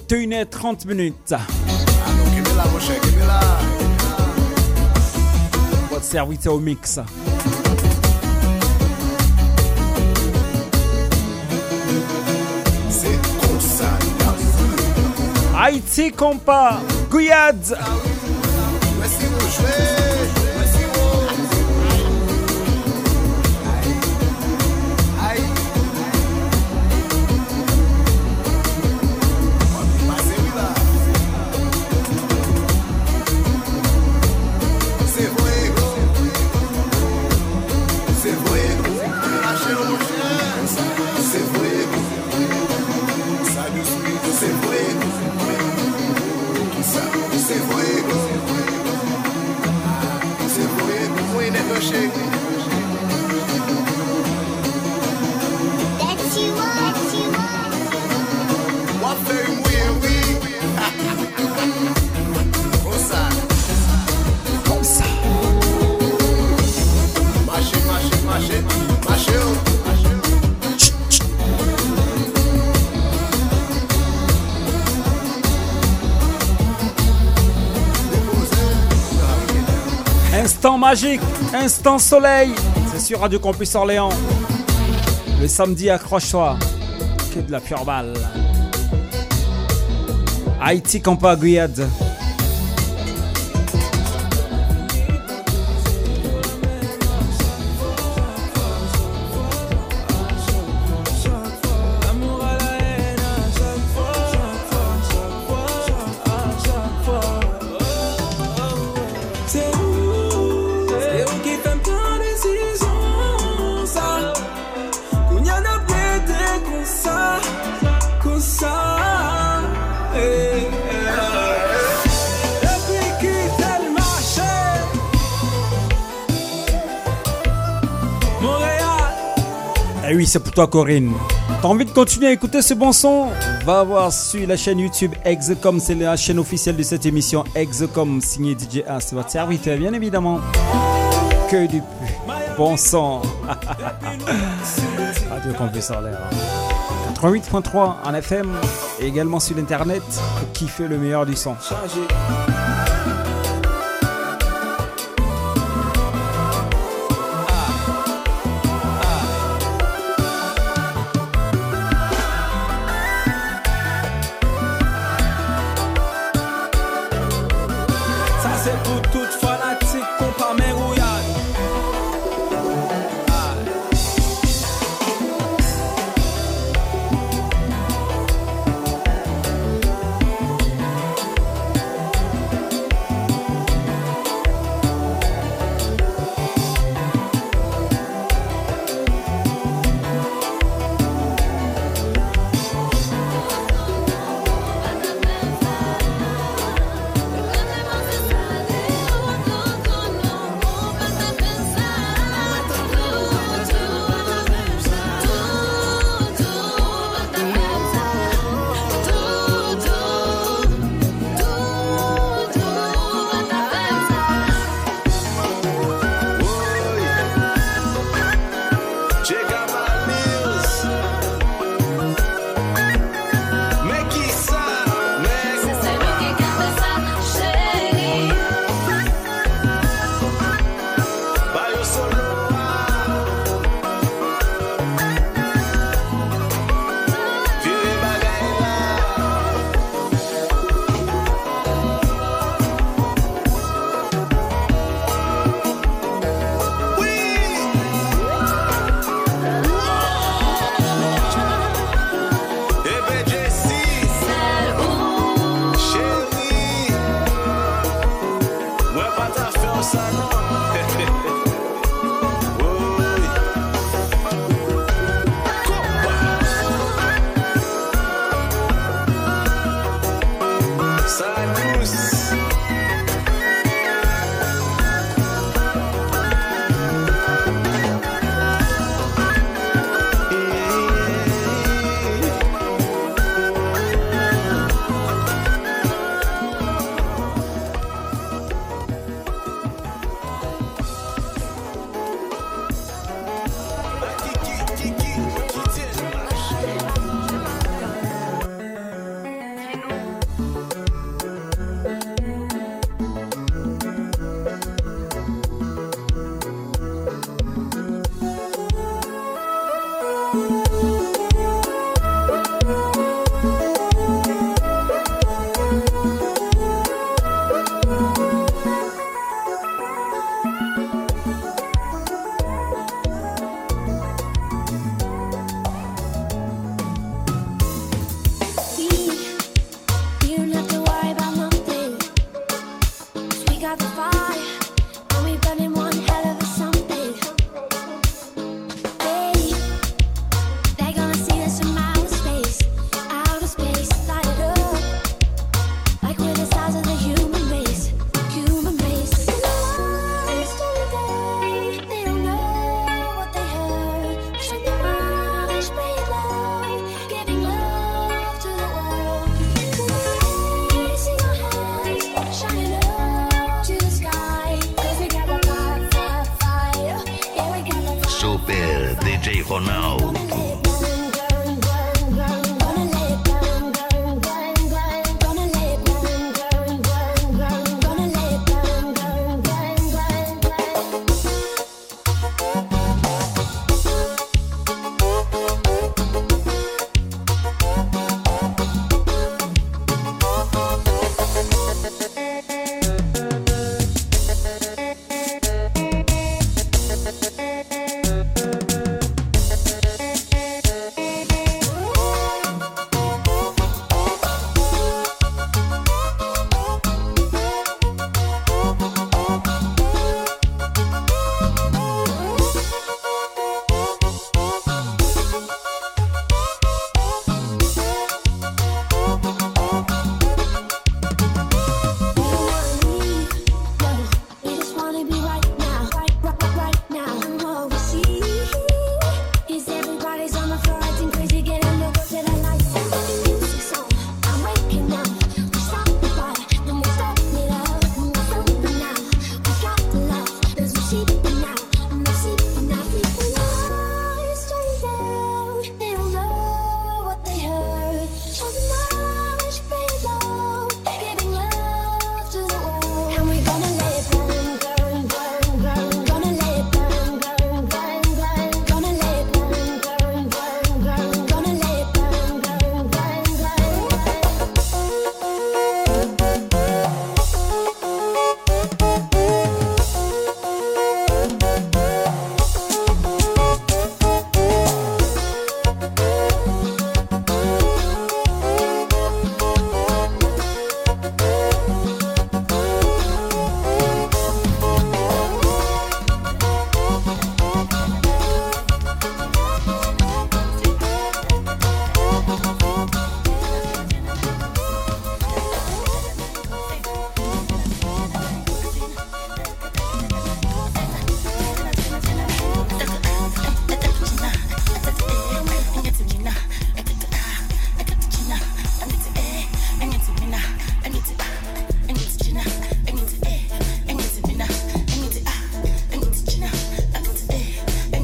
21h30 minutes. Votre serviteur au mix. Haïti Compa, Guyad. Magique, instant soleil. C'est sur Radio Campus Orléans. Le samedi, accroche-toi. Que de la pure balle. Haïti Compa c'est pour toi, Corinne. T'as envie de continuer à écouter ce bon son? Va voir sur la chaîne YouTube Execom, c'est la chaîne officielle de cette émission Execom, signé DJ A. C'est votre serviteur, bien évidemment. Que du bon son. Radio Campus en l'air. 88.3 en FM et également sur l'internet pour kiffer le meilleur du son.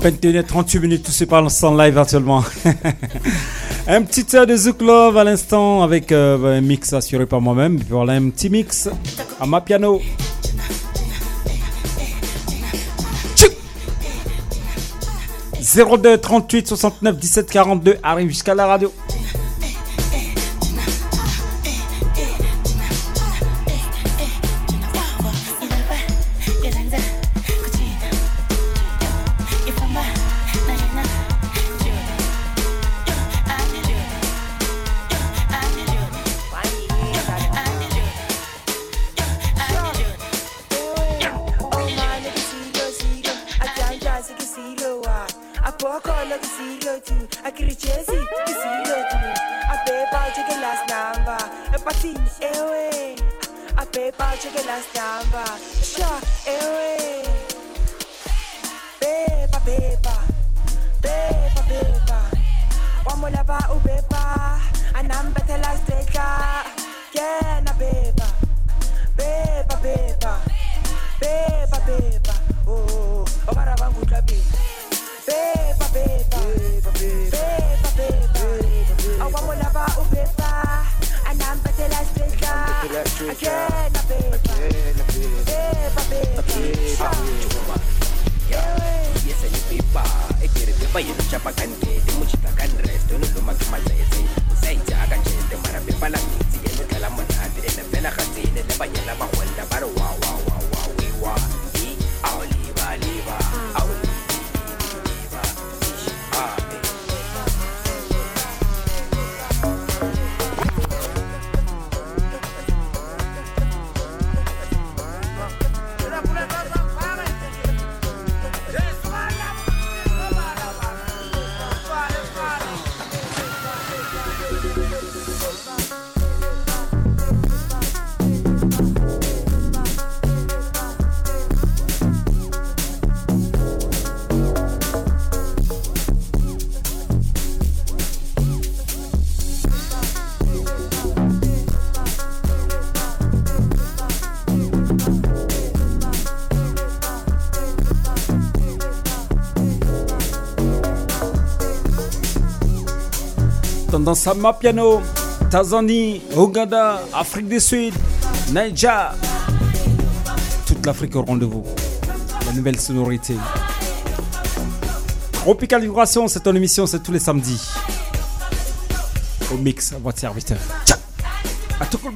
21h, 38 minutes, tout se parle en live actuellement. un petit tas de Zouk Love à l'instant avec euh, un mix assuré par moi-même. Voilà un petit mix à ma piano. 02 38 69 17 42 arrive jusqu'à la radio. Tendance à piano, Tanzanie, Ouganda, Afrique du Sud, Niger. Toute l'Afrique au rendez-vous. La nouvelle sonorité. Tropical Vibration, c'est ton émission, c'est tous les samedis. Au mix, à votre serviteur. Tcha À tout le.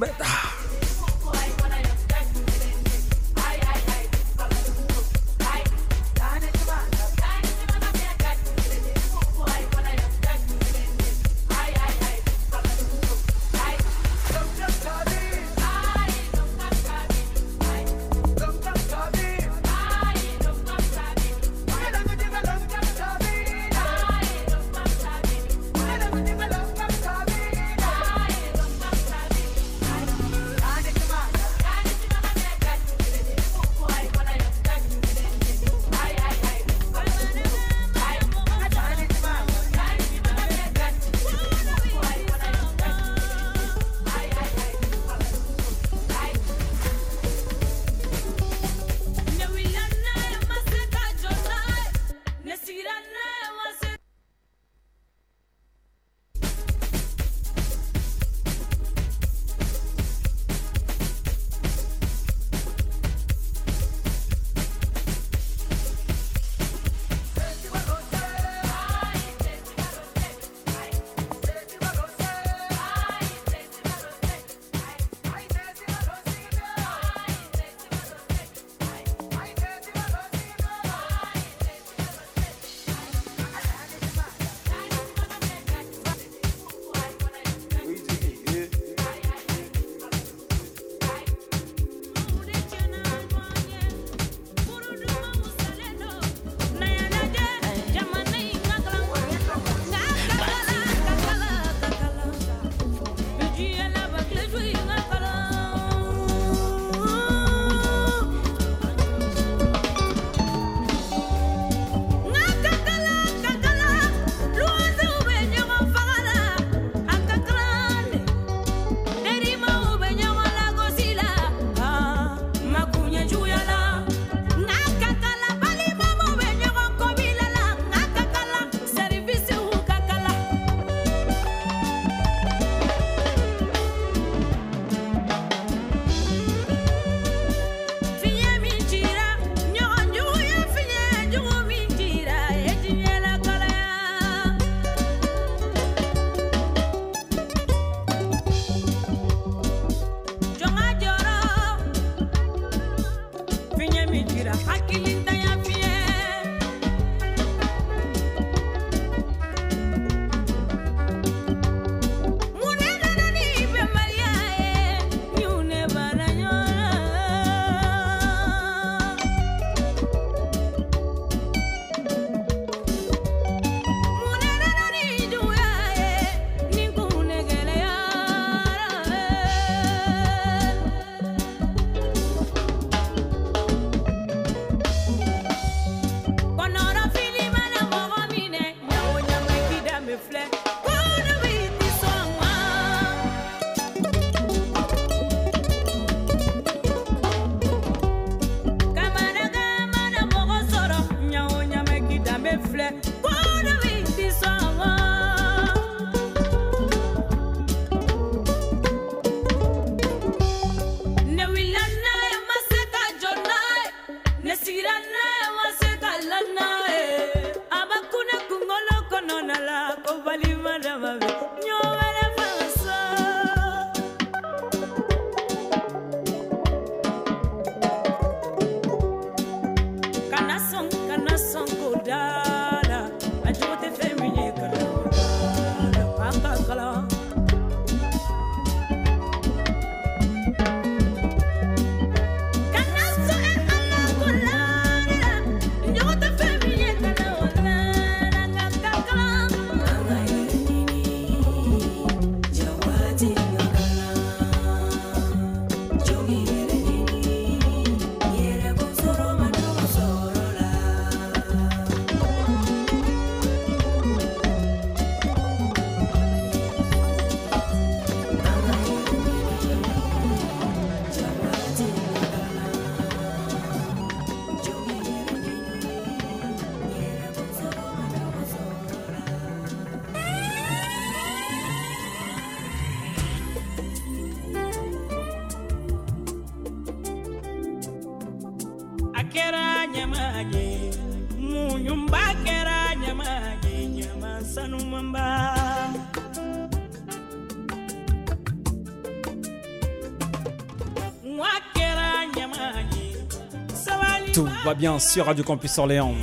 Bien sur Radio Campus Orléans.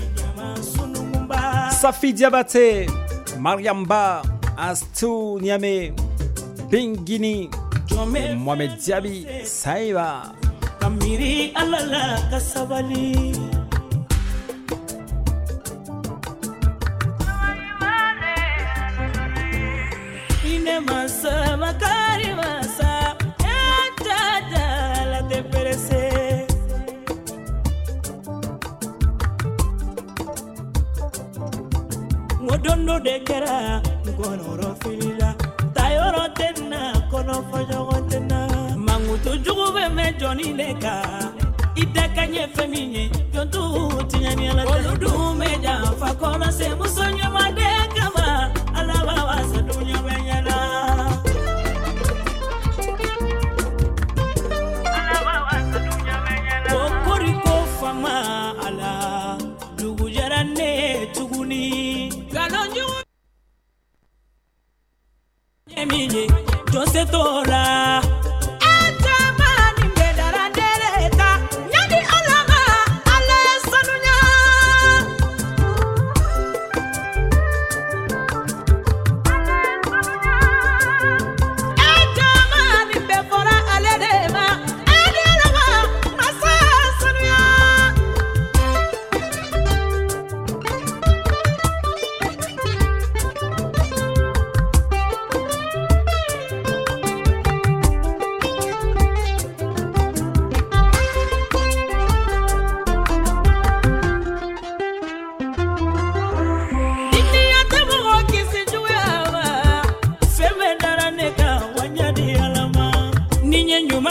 Safi Diabaté, Mariamba, Astou Niamé, Bingini, Mohamed Diaby, Saïba. ka miiri ala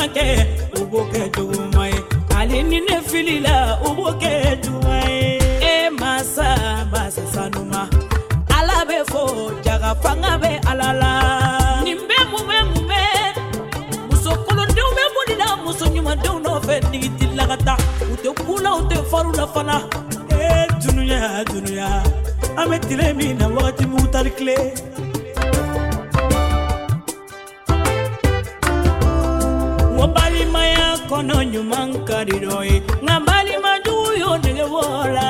ɲuman kɛ u b'o kɛ juguman ye hali ni ne filila u b'o kɛ juguman ye e masa basi sanuma. Ala bɛ fo jaga fanga bɛ ala la nin bɛ mun bɛ mun bɛ muso kolondenw bɛ bolila muso ɲumandenw nɔfɛ nigiti lagata u tɛ kula u tɛ faru la fana. Ee dunuya dunuya. An bɛ tile min na wagati mugu tari tile mikono nyuma nkaliroi ngambali majuyo ndegewola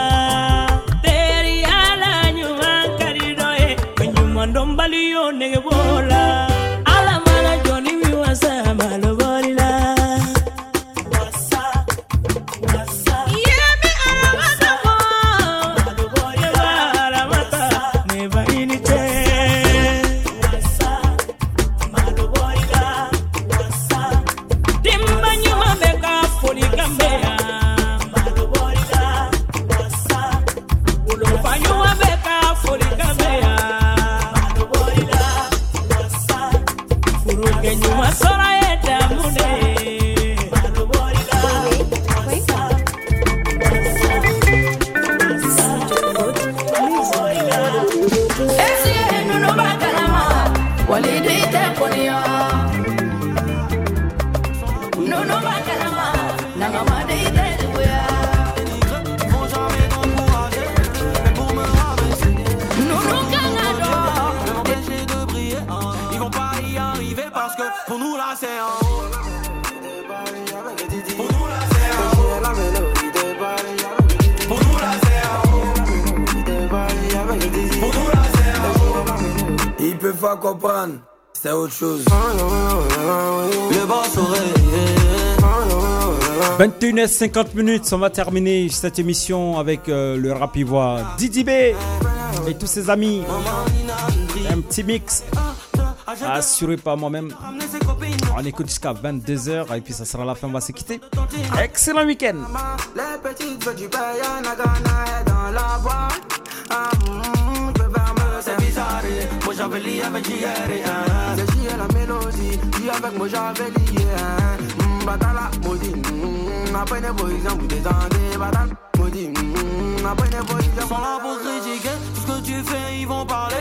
teriyala nyuma nkaliroi wenyuma ndombaliyo ndegewola 21h50 minutes, on va terminer cette émission avec euh, le rap ivoire Didi B et tous ses amis. Un petit mix assuré par moi-même. On écoute jusqu'à 22h et puis ça sera la fin, on va se quitter. Excellent week-end. Ah, j'avais lié après les boys, j'en vous détendez. Batala, maudit. Mm, après les boys, Ils sont là pour critiquer tout ce que tu fais, ils vont parler.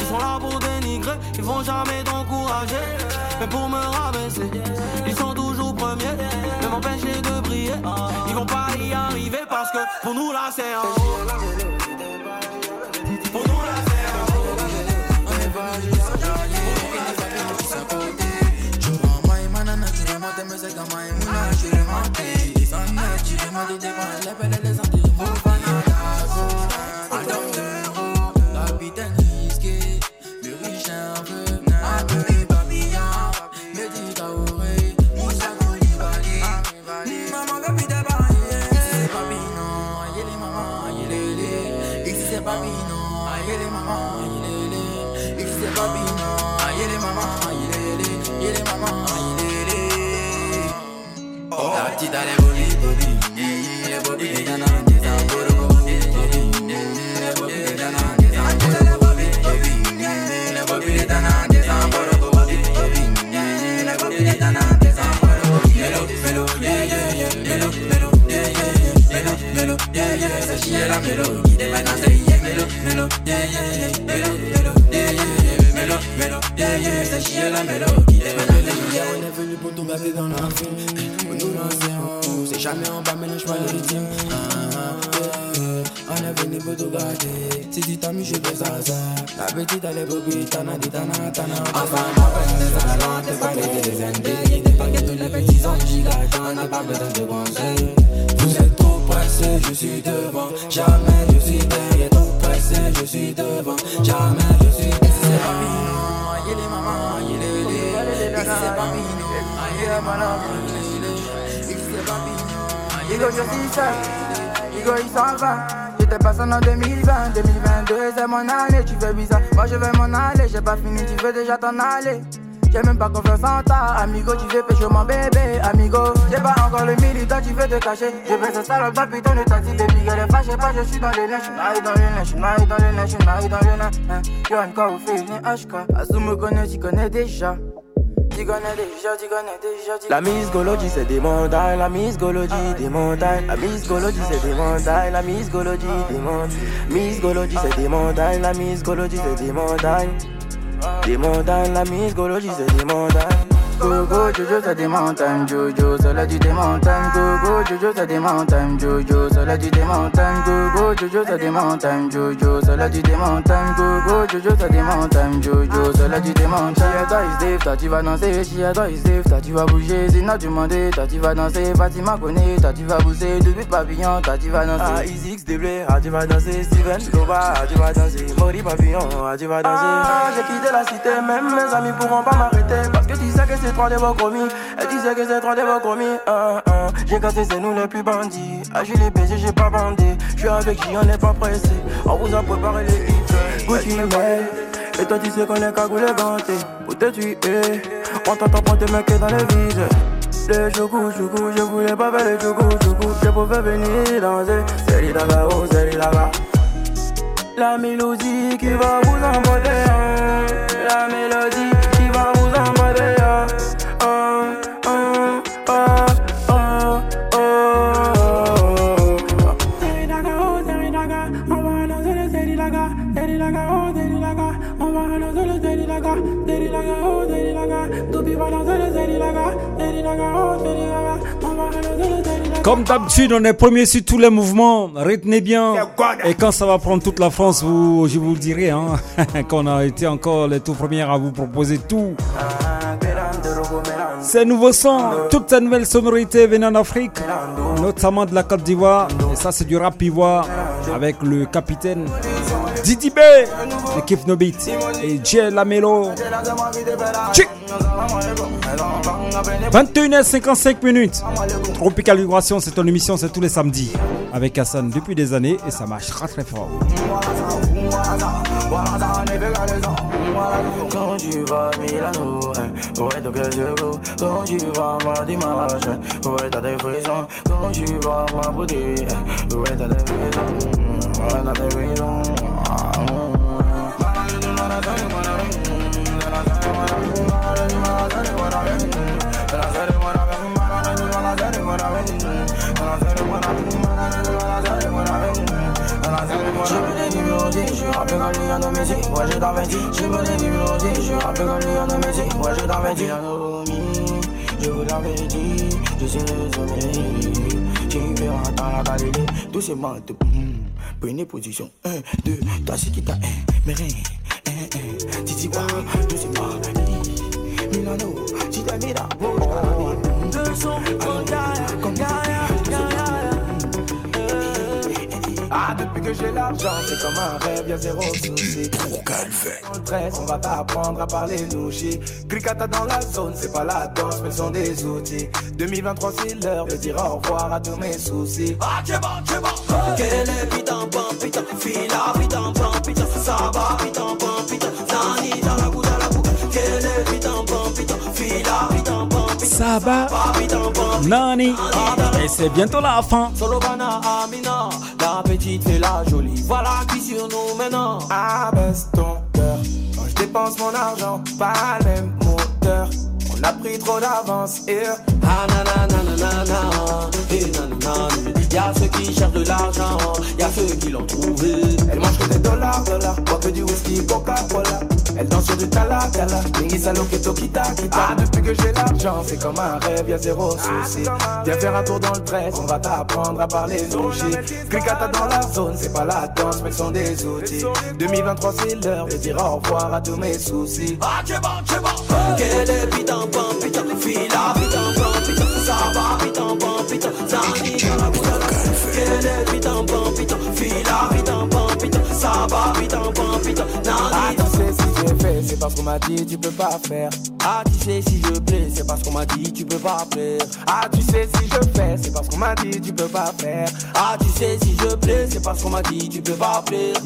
Ils sont là pour dénigrer, ils vont jamais t'encourager. Mais pour me rabaisser, ils sont toujours premiers. Mais m'empêcher de briller, ils vont pas y arriver que pour nous là c'est un Pour te me secas más en you quieres más, dale bonito, dile bonito, ya no. la mélodie des mains dans Mélo, mélo, yeah, yeah, yeah, mélo, mélo, yeah, yeah, yeah, mélo, mélo, yeah, yeah, c'est chier la melo. C'est jamais en bas, le légitime, ah, ah, yeah, yeah. on est venu pour tout gâter, si tu t'amuses, je fais ça, ça, la petite elle est bobby, tana, di, tana, tana, enfin, ma peine, les alants, t'es pas les des indés, t'es pas que tous les petits hommes gigantons, n'a pas besoin de conseils, vous êtes trop pressés, je suis devant, jamais je suis derrière, trop pressé, je suis devant, jamais je suis derrière, c'est papillon, aïe les mamans, aïe les ici c'est papillon, aïe les mamans, Je suis seul. Il s'en va. J'étais passé en 2020, 2022, c'est mon année. Tu fais bizarre, moi je vais m'en aller. J'ai pas fini, tu veux déjà t'en aller. J'ai même pas confiance en toi, amigo. Tu veux pécho mon bébé, amigo. J'ai pas encore le militant, tu veux te cacher. Je vais ce salope, pas putain de taxi, baby. Elle est fâchée pas, je suis dans les lynches. J'suis dans les lynches, j'suis dans les lynches, j'suis dans les lynches. Hein. You encore au feeling HK. Asu me connaît, tu connais déjà. La Miss Golodji c'est des montagnes, la Miss Golodji des montagnes, la Miss Golodji c'est des montagnes, la Miss Golodji des montagnes, Miss Golodji c'est des montagnes, la Miss Golodji c'est des montagnes, des montagnes, la Miss Golodji c'est des montagnes. Go go Jojo c'est des montagnes Jojo cela du des montagnes Go go Jojo c'est des montagnes Jojo cela du des montagnes Go go Jojo c'est des montagnes Jojo cela du des montagnes Go go Jojo c'est des montagnes Jojo cela du des montagnes Chia toi is Dave toi tu vas danser. Chia toi Dave toi tu vas bouger. Zina tu demandé toi tu vas danser. Fatima connaît toi tu vas bouger Début papillon toi tu vas danser. Ah, Isix Deblé, ah tu vas danser, Steven Loba, ah tu vas danser, Mori Papillon, ah tu vas danser. Ah, j'ai quitté la cité, même mes amis pourront pas m'arrêter. Parce que tu sais que c'est commis. Et tu sais que c'est trop de vos commis. Ah, ah, j'ai cassé, c'est nous les plus bandits. Ah, j'ai les baisers, j'ai pas bandé. Je suis avec J, on n'est pas pressé. On vous a préparé les hits. Gucci mail. Et toi, tu sais qu'on est cagoulé ganté. Pour te tuer, on t'entend prendre tes mecs dans les vides. Le choukou, choukou, je voulais pas faire le choukou, choukou. Je pouvais venir danser. C'est l'Idaga, oh, c'est. La mélodie qui va vous emporter hein. La mélodie Comme d'habitude, on est premier sur tous les mouvements. Retenez bien. Et quand ça va prendre toute la France, vous, je vous le dirai, hein, qu'on a été encore les tout premiers à vous proposer tout. Ces nouveaux sons, toutes ces nouvelles sonorités venant d'Afrique, notamment de la Côte d'Ivoire. Et ça, c'est du rap ivoire avec le capitaine Didi B, l'équipe No Beat et Jay Lamelo. Tchic. 21h55 minutes. Tropical Vibration, c'est ton émission, c'est tous les samedis. Avec Hassan depuis des années et ça marche très fort. Quand tu vas à Milano, ouais, donc je go. Quand tu vas à dimanche, ouais, t'as des frissons. Quand tu vas à ma beauté, ouais, t'as des frissons. Ouais, t'as des Je veux des numéros 10, je j'ai dans 20 Je veux des numéros 10, je j'ai dans 20 Je vous l'avais dit, je suis dans la doucement, hum. Prenez position, 1, 2, toi c'est qui t'a, mais. Titi Milano, Gaïa, comme Gaïa, Gaïa. Ah, depuis que j'ai l'argent, c'est comme un rêve, y'a zéro souci. Dans le 13, on va t'apprendre à parler louchi. Cricata dans la zone, c'est pas la danse, mais sont des outils. 2023, c'est l'heure de dire au revoir à tous mes soucis. Ah, tu bon, tu bon. Quel est putain, bon, putain, fila, putain, bon, putain, ça va, putain, bon, Saba, Nani, et c'est bientôt la fin. Solo Bana Amina, la petite fait la jolie. Voilà qui sur nous maintenant. Abaisse ton cœur. Quand je dépense mon argent, pas le même moteur. On a pris trop d'avance et Ah nanana, et nanana, y'a ceux qui cherchent de l'argent, y'a ceux qui l'ont trouvé. Elle mange que des dollars, dollars, boit que du whisky, Coca-Cola. Elle danse sur du tala, tala, Mingi salo, keto, kita, kita. Ah, depuis que j'ai l'argent, c'est comme un rêve, y'a zéro souci. Viens faire un tour dans le 13, on va t'apprendre à parler louchi. Cricata dans la zone, c'est pas la danse, mais ce sont des outils. 2023, c'est l'heure de dire au revoir à tous mes soucis. Ah, tu bon, tu bon. Quel est putain, bon, putain, fila, putain, bon, putain, ça va, putain, bon, putain, la la boue. Quel est putain, bon, putain, fila, putain, bon, putain, ça va, putain, bon, putain, Ah, Nani, j'ai fait, c'est parce qu'on m'a dit tu peux pas faire. Ah, tu sais si je plais, c'est parce qu'on m'a dit tu peux pas plaire. Ah, tu sais si je fais, c'est parce qu'on m'a dit tu peux pas faire. Ah, tu sais, si je plais, c'est parce qu'on m'a dit tu peux pas plaire.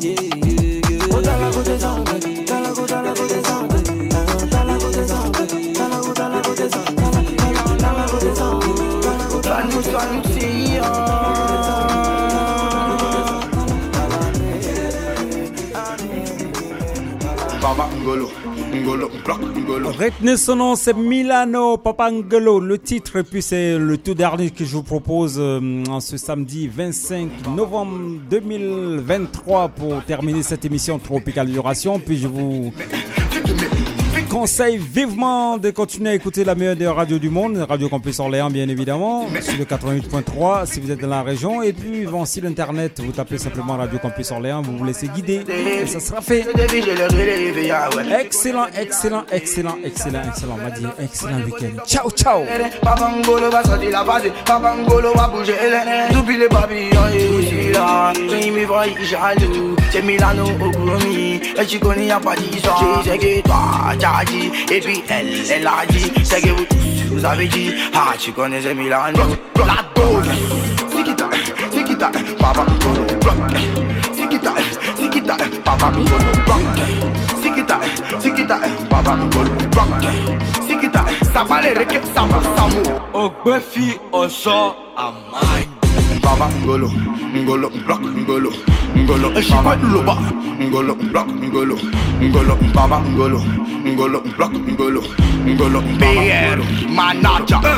Oh. Retenez son nom, c'est Milano Papangelo, le titre, et puis c'est le tout dernier que je vous propose euh, en ce samedi 25 novembre 2023 pour terminer cette émission Tropical Duration. Puis je vous conseille vivement de continuer à écouter la meilleure des radios du monde, Radio Campus Orléans bien évidemment, sur le 88.3 si vous êtes dans la région. Et puis bon, si l'internet, vous tapez simplement Radio Campus Orléans, vous vous laissez guider et ça sera fait. Excellent, excellent, excellent, excellent, excellent. On m'a dit excellent week-end. Ciao, ciao. Au Gourmi, et tu connais y'a pas d'histoire. Que toi, et puis elle, elle a dit. C'est que vous tous, vous avez dit, ah, tu connais c'est Milano. La dose, Sikita, Papangolo, bloc. Sikita, Sikita, Papangolo, bloc. Sikita, Sikita, Papangolo, bloc. Sikita, ça va les requêtes, ça va, ça va. Au Buffy, au sort à Mike. Baba Ngolo, Ngolo, bloc Ngolo, Ngolo, eh, Baba Loba, Ngolo, bloc Ngolo, Ngolo, Baba Ngolo, Ngolo, bloc Ngolo, Ngolo, Baba Ngolo. Manager.